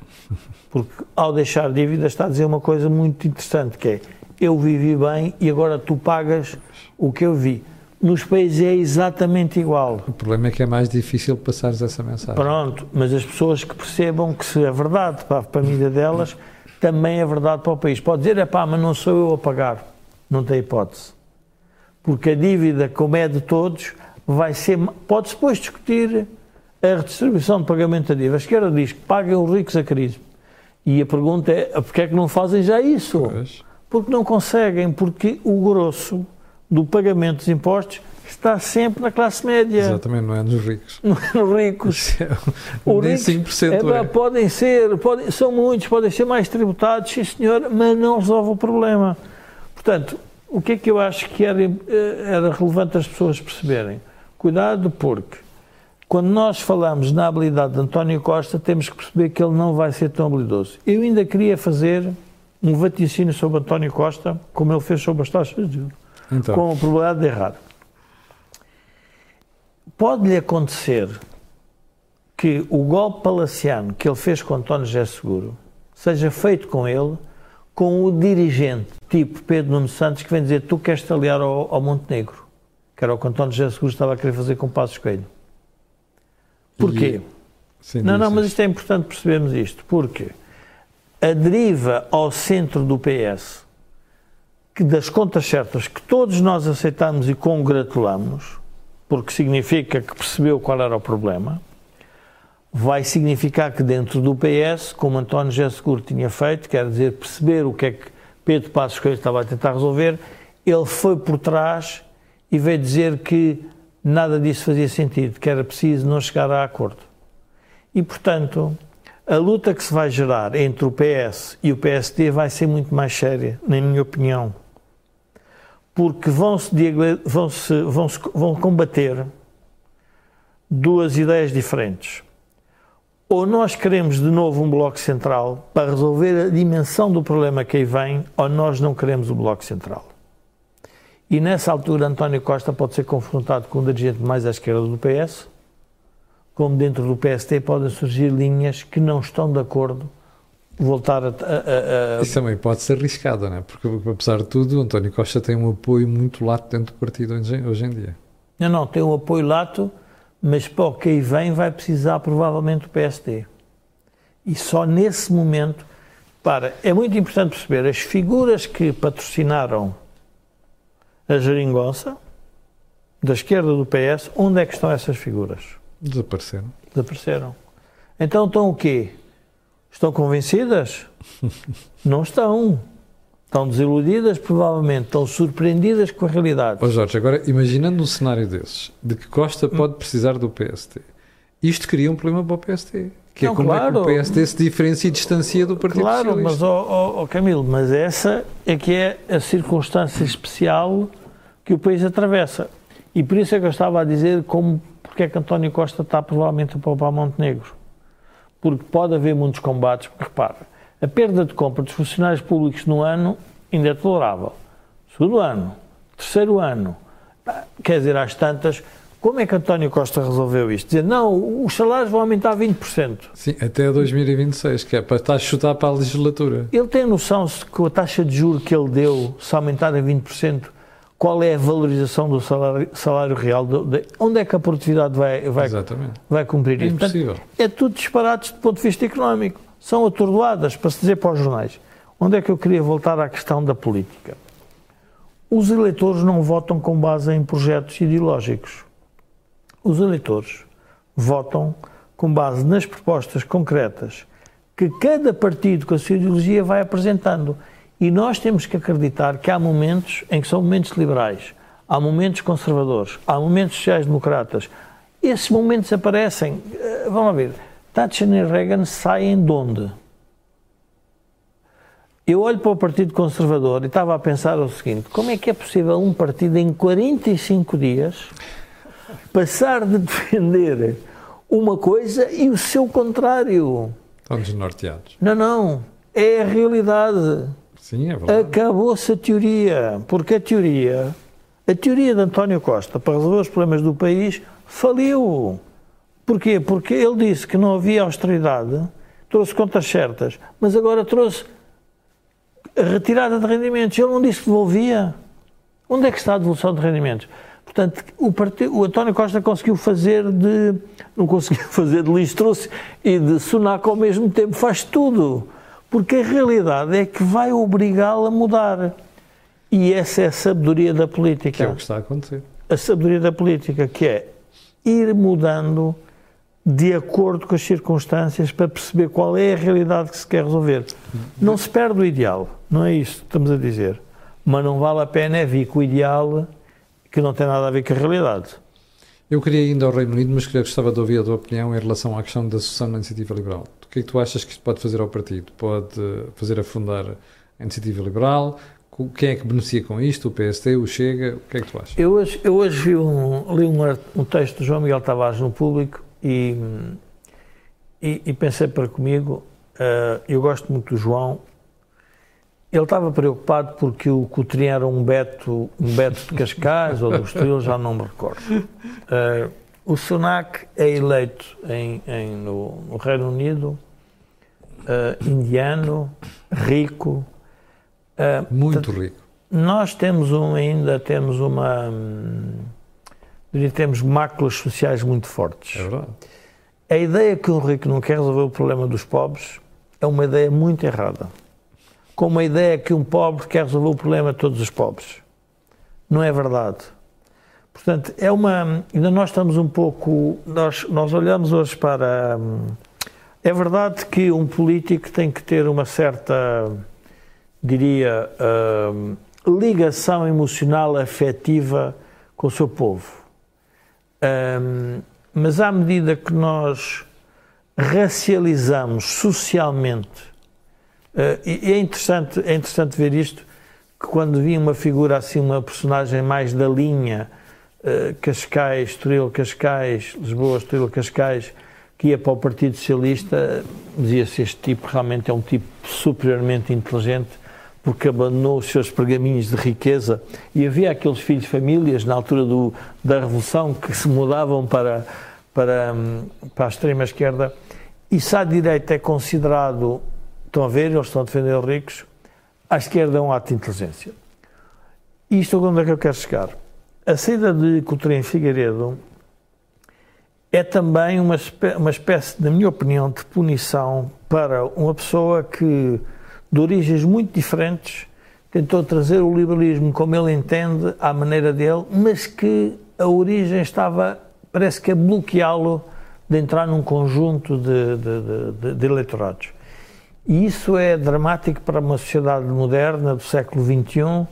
Porque ao deixar dívidas está a dizer uma coisa muito interessante, que é eu vivi bem e agora tu pagas o que eu vi. Nos países é exatamente igual. O problema é que é mais difícil passar essa mensagem. Pronto, mas as pessoas que percebam que se é verdade para a família delas, também é verdade para o país. Pode dizer, é pá, mas não sou eu a pagar. Não tem hipótese. Porque a dívida, como é de todos, vai ser. Pode-se depois discutir a redistribuição de pagamento da dívida. A esquerda diz que paguem os ricos a crise. E a pergunta é: porquê é que não fazem já isso? Pois. Porque não conseguem, porque o grosso do pagamento dos impostos está sempre na classe média. Exatamente, não é nos ricos. Não é nos ricos. Os ricos é, é. podem ser, podem, são muitos, podem ser mais tributados, sim senhor, mas não resolve o problema. Portanto, o que é que eu acho que era, eh, era relevante as pessoas perceberem? Cuidado, porque quando nós falamos na habilidade de António Costa, temos que perceber que ele não vai ser tão habilidoso. Eu ainda queria fazer um vaticínio sobre António Costa, como ele fez sobre as taxas de juros, então. com a probabilidade de errar. Pode-lhe acontecer que o golpe palaciano que ele fez com António José Seguro seja feito com ele, com o dirigente, tipo Pedro Nuno Santos, que vem dizer tu queres te aliar ao, ao Montenegro que era o que António José Seguro estava a querer fazer com Passos Coelho. Porquê? E... não, não, mas isto é importante percebermos isto. Porque a deriva ao centro do PS, que das contas certas que todos nós aceitamos e congratulamos, porque significa que percebeu qual era o problema, vai significar que dentro do PS, como António José Seguro tinha feito, quer dizer, perceber o que é que Pedro Passos Coelho estava a tentar resolver, ele foi por trás e veio dizer que nada disso fazia sentido, que era preciso não chegar a acordo. E, portanto, a luta que se vai gerar entre o PS e o PSD vai ser muito mais séria, na minha opinião. Porque vão-se vão -se, vão, -se, vão combater duas ideias diferentes. Ou nós queremos de novo um Bloco Central para resolver a dimensão do problema que aí vem, ou nós não queremos o Bloco Central. E nessa altura António Costa pode ser confrontado com um dirigente mais à esquerda do PS, como dentro do PST podem surgir linhas que não estão de acordo voltar a, a, a... Isso também pode ser arriscado, não é? Porque, apesar de tudo, António Costa tem um apoio muito lato dentro do partido hoje em dia. Não, não, tem um apoio lato, mas para o que aí vem vai precisar provavelmente do PST. E só nesse momento, para, é muito importante perceber, as figuras que patrocinaram a geringonça da esquerda do PS, onde é que estão essas figuras? Desapareceram. Desapareceram. Então estão o quê? Estão convencidas? Não estão. Estão desiludidas, provavelmente. Estão surpreendidas com a realidade. Ó Jorge, agora imaginando um cenário desses, de que Costa pode precisar do PST, isto cria um problema para o PST. Que Não, é como claro. é que o PST se diferencia e distancia do Partido Claro, Socialista. mas, ó, ó, ó, Camilo, mas essa é que é a circunstância especial que o país atravessa. E por isso é que eu estava a dizer como, porque é que António Costa está provavelmente a poupar Montenegro. Porque pode haver muitos combates, porque repara, a perda de compra dos funcionários públicos no ano ainda é tolerável. Segundo ano, terceiro ano, quer dizer, às tantas, como é que António Costa resolveu isto? Dizer, não, os salários vão aumentar 20%. Sim, até 2026, que é para estar a chutar para a legislatura. Ele tem noção se com a taxa de juro que ele deu, se aumentar a 20%, qual é a valorização do salário, salário real? do- de- onde é que a produtividade vai, vai, Exatamente. vai cumprir É isso? Portanto, impossível. é tudo disparates do ponto de vista económico. São atordoadas, para se dizer para os jornais. Onde é que eu queria voltar à questão da política? Os eleitores não votam com base em projetos ideológicos. Os eleitores votam com base nas propostas concretas que cada partido com a sua ideologia vai apresentando. E nós temos que acreditar que há momentos em que são momentos liberais, há momentos conservadores, há momentos sociais-democratas. Esses momentos aparecem. Eh, Vamos ver. Thatcher e Reagan saem de onde? Eu olho para o Partido Conservador e estava a pensar o seguinte: como é que é possível um partido em 45 dias passar de defender uma coisa e o seu contrário? Estão desnorteados. Não, não. É a realidade. Sim, é verdade. Acabou-se a teoria. Porque a teoria, a teoria de António Costa para resolver os problemas do país faliu. Porquê? Porque ele disse que não havia austeridade, trouxe contas certas, mas agora trouxe a retirada de rendimentos. Ele não disse que devolvia. Onde é que está a devolução de rendimentos? Portanto, o, partido, o António Costa conseguiu fazer de. Não conseguiu fazer de lixo e de sonaco ao mesmo tempo, faz tudo. Porque a realidade é que vai obrigá-lo a mudar. E essa é a sabedoria da política Que é o que está a acontecer. a sabedoria da política, que é ir mudando de acordo com as circunstâncias para perceber qual é a realidade que se quer resolver. Não se perde o ideal, não é isso que estamos a dizer. Mas não vale a pena é vir com o ideal que não tem nada a ver com a realidade. Eu queria ir ainda ao Reino Unido, mas queria gostava de ouvir a tua opinião em relação à questão da sucessão na iniciativa liberal. O que é que tu achas que isto pode fazer ao partido? Pode fazer afundar a iniciativa liberal? Quem é que beneficia com isto? O PST, o Chega? O que é que tu achas? Eu hoje, eu hoje vi um, li um, um texto do João Miguel Tavares no público e, e, e pensei para comigo, eh, eu gosto muito do João, ele estava preocupado porque o Coutrinho era um Beto, um Beto de Cascais ou do Estoril, já não me recordo. Eh, o Sunak é eleito em, em- no, no Reino Unido, eh, indiano, rico, eh, Muito rico. nós temos um, ainda temos uma. hum, temos máculas sociais muito fortes. É verdade. A ideia que um rico não quer resolver o problema dos pobres é uma ideia muito errada. Como a ideia que um pobre quer resolver o problema de todos os pobres. Não é verdade. Portanto, é uma. Ainda nós estamos um pouco. Nós, nós olhamos hoje para. hum, É verdade que um político tem que ter uma certa diria, hum, ligação emocional afetiva com o seu povo. Hum, mas à medida que nós racializamos socialmente, e e é interessante, é interessante ver isto, que quando vi uma figura assim, uma personagem mais da linha, eh, Cascais, Estoril, Cascais, Lisboa, Estoril, Cascais, que ia para o Partido Socialista, dizia-se este tipo realmente é um tipo superiormente inteligente, porque abandonou os seus pergaminhos de riqueza. E havia aqueles filhos de famílias na altura do, da Revolução que se mudavam para, para, hum, para a extrema-esquerda. E se à direita é considerado, estão a ver, eles estão a defender os ricos, à esquerda é um ato de inteligência. Isto onde é que eu quero chegar? A saída de Coutinho Figueiredo é também uma, espé- uma espécie, na minha opinião, de punição para uma pessoa que, de origens muito diferentes, tentou trazer o liberalismo como ele entende, à maneira dele, mas que a origem estava, parece que a bloqueá-lo de entrar num conjunto de, de, de, de, eleitorados. E isso é dramático para uma sociedade moderna do século XXI,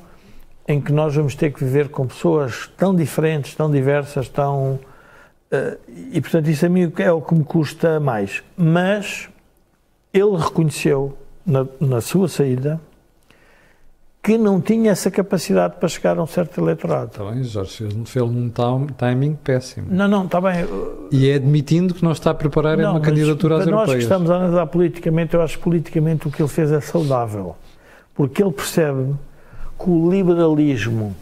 em que nós vamos ter que viver com pessoas tão diferentes, tão diversas, tão. Uh, e portanto, isso a mim é o que me custa mais. Mas ele reconheceu na, na sua saída que não tinha essa capacidade para chegar a um certo eleitorado. Está bem, Jorge, fez um timing péssimo. Não, não, está bem. E é admitindo que não está a preparar não, uma candidatura às europeias. Nós que estamos a analisar politicamente, eu acho que politicamente o que ele fez é saudável. Porque ele percebe que o liberalismo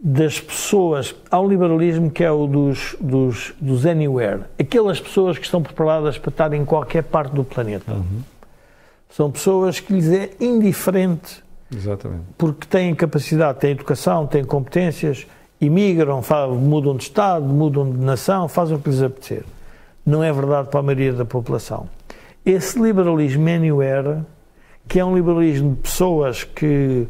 das pessoas. Há um liberalismo que é o dos, dos, dos anywhere. Aquelas pessoas que estão preparadas para estar em qualquer parte do planeta. Uhum. São pessoas que lhes é indiferente Exatamente. Porque têm capacidade, têm educação, têm competências, imigram, mudam de Estado, mudam de nação, fazem o que lhes apetecer. Não é verdade para a maioria da população. Esse liberalismo anywhere, que é um liberalismo de pessoas que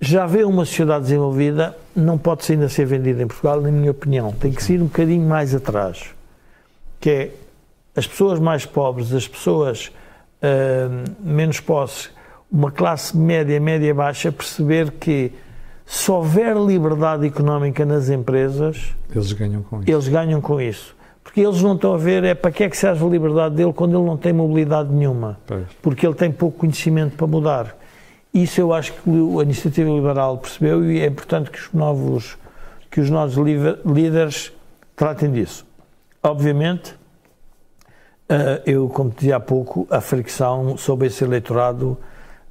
já vê uma sociedade desenvolvida, não pode ainda ser vendido em Portugal, na minha opinião. Tem que ser um bocadinho mais atrás. Que é as pessoas mais pobres, as pessoas uh, menos posses, uma classe média, média baixa, perceber que se houver liberdade económica nas empresas, eles ganham com isso. Eles ganham com isso. Porque eles não estão a ver é para que é que serve a liberdade dele quando ele não tem mobilidade nenhuma. Pois. Porque ele tem pouco conhecimento para mudar. Isso eu acho que a iniciativa liberal percebeu e é importante que os novos, que os novos líderes tratem disso. Obviamente, eh, eu, como dizia há pouco, a fricção sobre esse eleitorado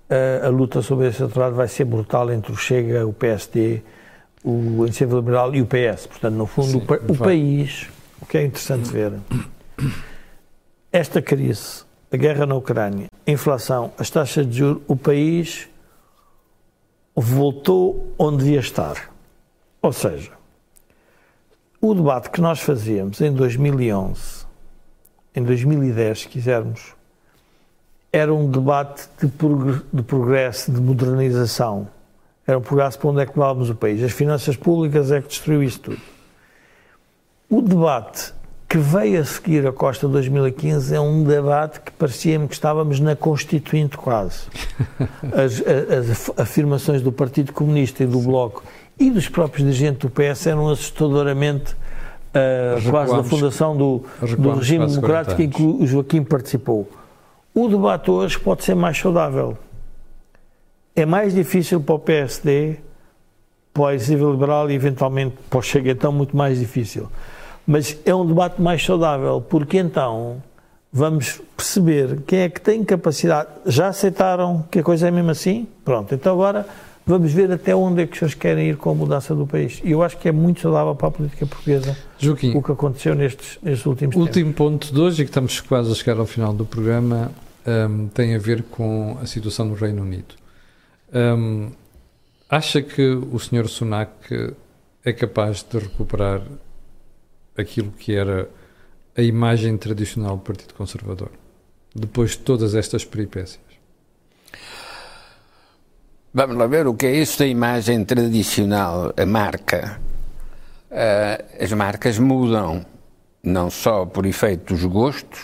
a, a, luta sobre esse eleitorado vai ser brutal entre o Chega, o PSD, o Iniciativa Liberal e o PS. Portanto, no fundo, Sim, o, o país, o que é interessante ver, esta crise, a guerra na Ucrânia, a inflação, as taxas de juros, o país voltou onde devia estar. Ou seja, o debate que nós fazíamos em 2011, em 2010, se quisermos, era um debate de, progresso, de modernização. Era um progresso para onde é que levávamos o país. As finanças públicas é que destruiu isso tudo. O debate que veio a seguir a Costa 2015 é um debate que parecia-me que estávamos na Constituinte quase. As, as, afirmações do Partido Comunista e do Bloco e dos próprios dirigentes do PS eram assustadoramente uh, quase da fundação do, do regime democrático em que o Joaquim participou. O debate hoje pode ser mais saudável. É mais difícil para o PSD, para o Iniciativa Liberal e eventualmente para o Chega, então muito mais difícil. Mas é um debate mais saudável, porque então vamos perceber quem é que tem capacidade. Já aceitaram que a coisa é mesmo assim? Pronto, então agora vamos ver até onde é que vocês querem ir com a mudança do país. E eu acho que é muito saudável para a política portuguesa Joaquim, o que aconteceu nestes, nestes últimos último tempos. Último ponto de hoje, e que estamos quase a chegar ao final do programa, um, tem a ver com a situação no Reino Unido. Um, acha que o Sr. Sunak é capaz de recuperar aquilo que era a imagem tradicional do Partido Conservador, depois de todas estas peripécias? Vamos lá ver o que é isso da imagem tradicional, a marca. Uh, as marcas mudam, não só por efeito dos gostos,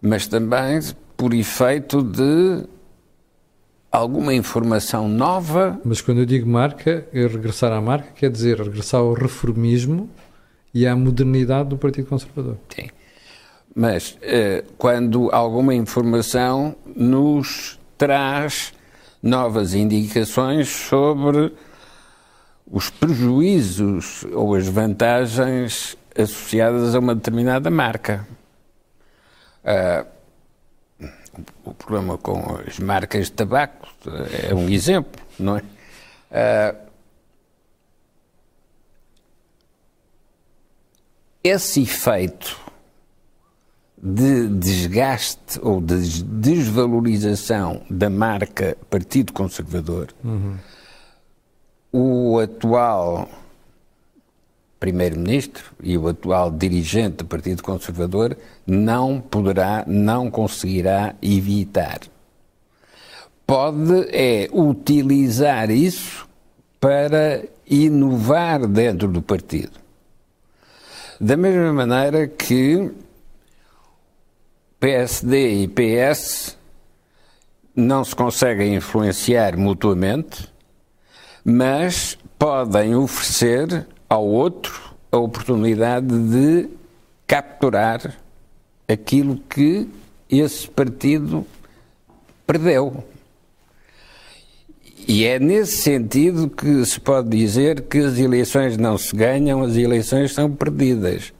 mas também por efeito de alguma informação nova. Mas quando eu digo marca, é regressar à marca, quer dizer regressar ao reformismo e à modernidade do Partido Conservador. Sim. Mas uh, quando alguma informação nos traz novas indicações sobre os prejuízos ou as vantagens associadas a uma determinada marca. Uh, o problema com as marcas de tabaco é um exemplo, não é? Uh, esse efeito de desgaste ou de desvalorização da marca Partido Conservador, uhum. o atual Primeiro-Ministro e o atual dirigente do Partido Conservador não poderá, não conseguirá evitar. pode é utilizar isso para inovar dentro do partido. Da mesma maneira que PSD e PS não se conseguem influenciar mutuamente, mas podem oferecer ao outro a oportunidade de capturar aquilo que esse partido perdeu. E é nesse sentido que se pode dizer que as eleições não se ganham, as eleições são perdidas.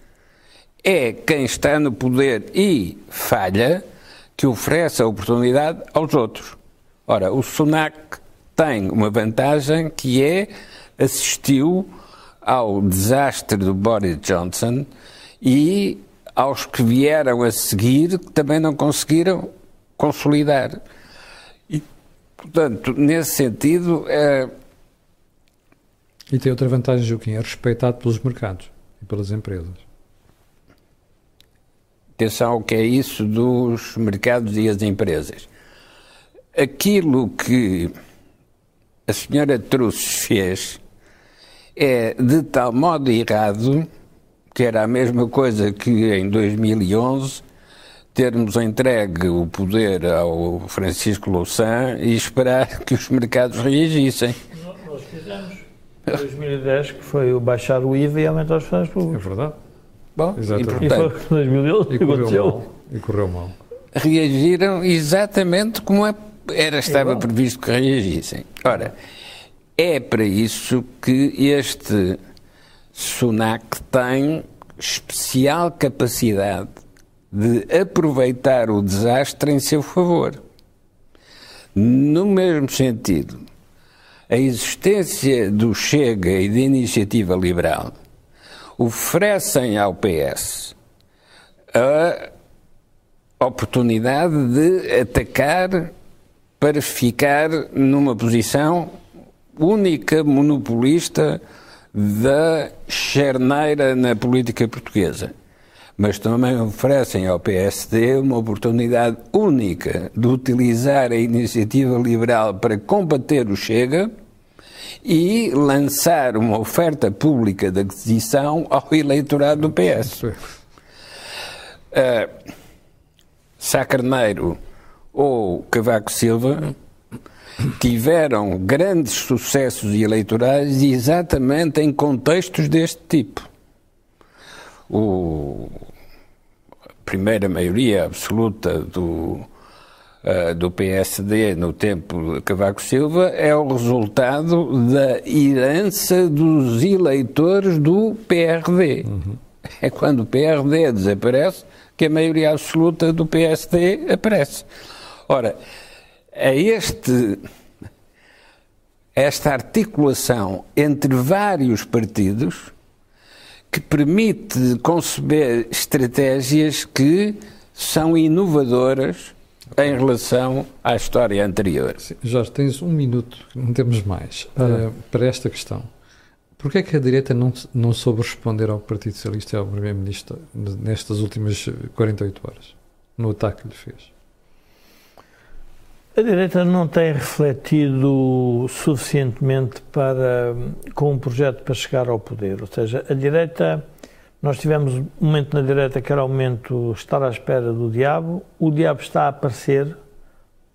É quem está no poder e falha que oferece a oportunidade aos outros. Ora, o Sunak tem uma vantagem que é assistiu ao desastre do Boris Johnson e aos que vieram a seguir que também não conseguiram consolidar. Portanto, nesse sentido. É... E tem outra vantagem, Joaquim, é respeitado pelos mercados e pelas empresas. Atenção ao que é isso dos mercados e as empresas. Aquilo que a senhora Trusses fez é de tal modo errado que era a mesma coisa que em 2011 termos entregue o poder ao Francisco Louçã e esperar que os mercados reagissem. Nós fizemos. Em 2010, que foi o baixar o IVA e aumentar as finanças públicas. É verdade. Bom, Exatamente. E foi em 2011 E que correu aconteceu. mal. E correu mal. reagiram exatamente como é- era, estava Igual. previsto que reagissem. Ora, é para isso que este SUNAC tem especial capacidade de aproveitar o desastre em seu favor. No mesmo sentido, a existência do Chega e da Iniciativa Liberal oferecem ao PS a oportunidade de atacar para ficar numa posição única monopolista da charneira na política portuguesa. Mas também oferecem ao PSD uma oportunidade única de utilizar a iniciativa liberal para combater o Chega e lançar uma oferta pública de aquisição ao eleitorado do PS. Uh, Sá Carneiro ou Cavaco Silva tiveram grandes sucessos eleitorais exatamente em contextos deste tipo. O, a primeira maioria absoluta do, uh, do PSD no tempo de Cavaco Silva é o resultado da herança dos eleitores do PRD. Uhum. É quando o PRD desaparece que a maioria absoluta do PSD aparece. Ora, a este, esta articulação entre vários partidos que permite conceber estratégias que são inovadoras em relação à história anterior. Sim, Jorge, tens um minuto, não temos mais, uh, para esta questão. Porquê é que a direita não, não soube responder ao Partido Socialista e ao Primeiro-Ministro nestas últimas 48 horas, no ataque que lhe fez? A direita não tem refletido suficientemente para, com um projeto para chegar ao poder. Ou seja, a direita, nós tivemos um momento na direita que era o momento estar à espera do diabo. O diabo está a aparecer,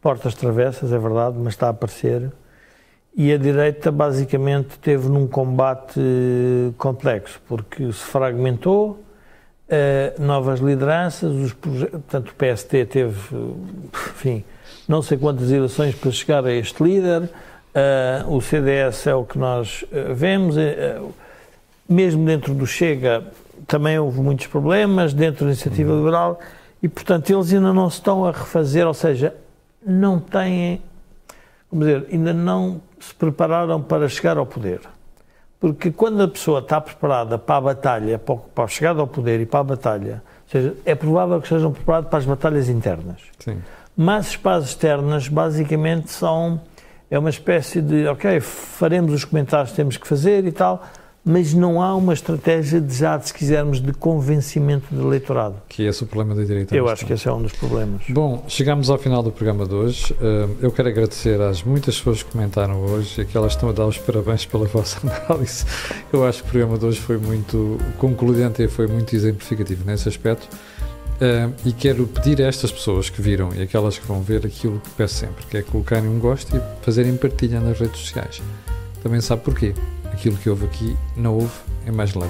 portas travessas, é verdade, mas está a aparecer. E a direita basicamente teve num combate complexo, porque se fragmentou, uh, novas lideranças, os portanto o PST teve, enfim, não sei quantas eleições para chegar a este líder, uh, o CDS é o que nós uh, vemos, mesmo dentro do Chega também houve muitos problemas, dentro da Iniciativa uhum. Liberal, e portanto eles ainda não se estão a refazer, ou seja, não têm, vamos dizer, ainda não se prepararam para chegar ao poder. Porque quando a pessoa está preparada para a batalha, para a chegada ao poder e para a batalha, ou seja, é provável que estejam preparados para as batalhas internas. Sim. Mas as externas, basicamente, são. É uma espécie de, ok, faremos os comentários que temos que fazer e tal, mas não há uma estratégia de já, se quisermos, de convencimento do eleitorado. Que é esse o problema da direita. Eu acho que esse é um dos problemas. Bom, chegamos ao final do programa de hoje. Eh, eu quero agradecer às muitas pessoas que comentaram hoje e que elas estão a dar os parabéns pela vossa análise. Eu acho que o programa de hoje foi muito concludente e foi muito exemplificativo nesse aspecto. Uh, e quero pedir a estas pessoas que viram e aquelas que vão ver aquilo que peço sempre, que é colocarem um gosto e fazerem partilha nas redes sociais. Também sabe porquê? Aquilo que houve aqui não houve em mais lado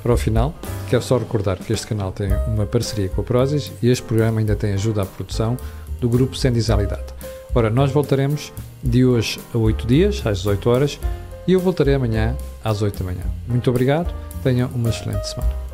Para o final, quero só recordar que este canal tem uma parceria com a Prozis e este programa ainda tem ajuda à produção do grupo Sendizalidade. Ora, nós voltaremos de hoje a 8 dias, às 18 horas, e eu voltarei amanhã às 8 da manhã. Muito obrigado, tenham uma excelente semana.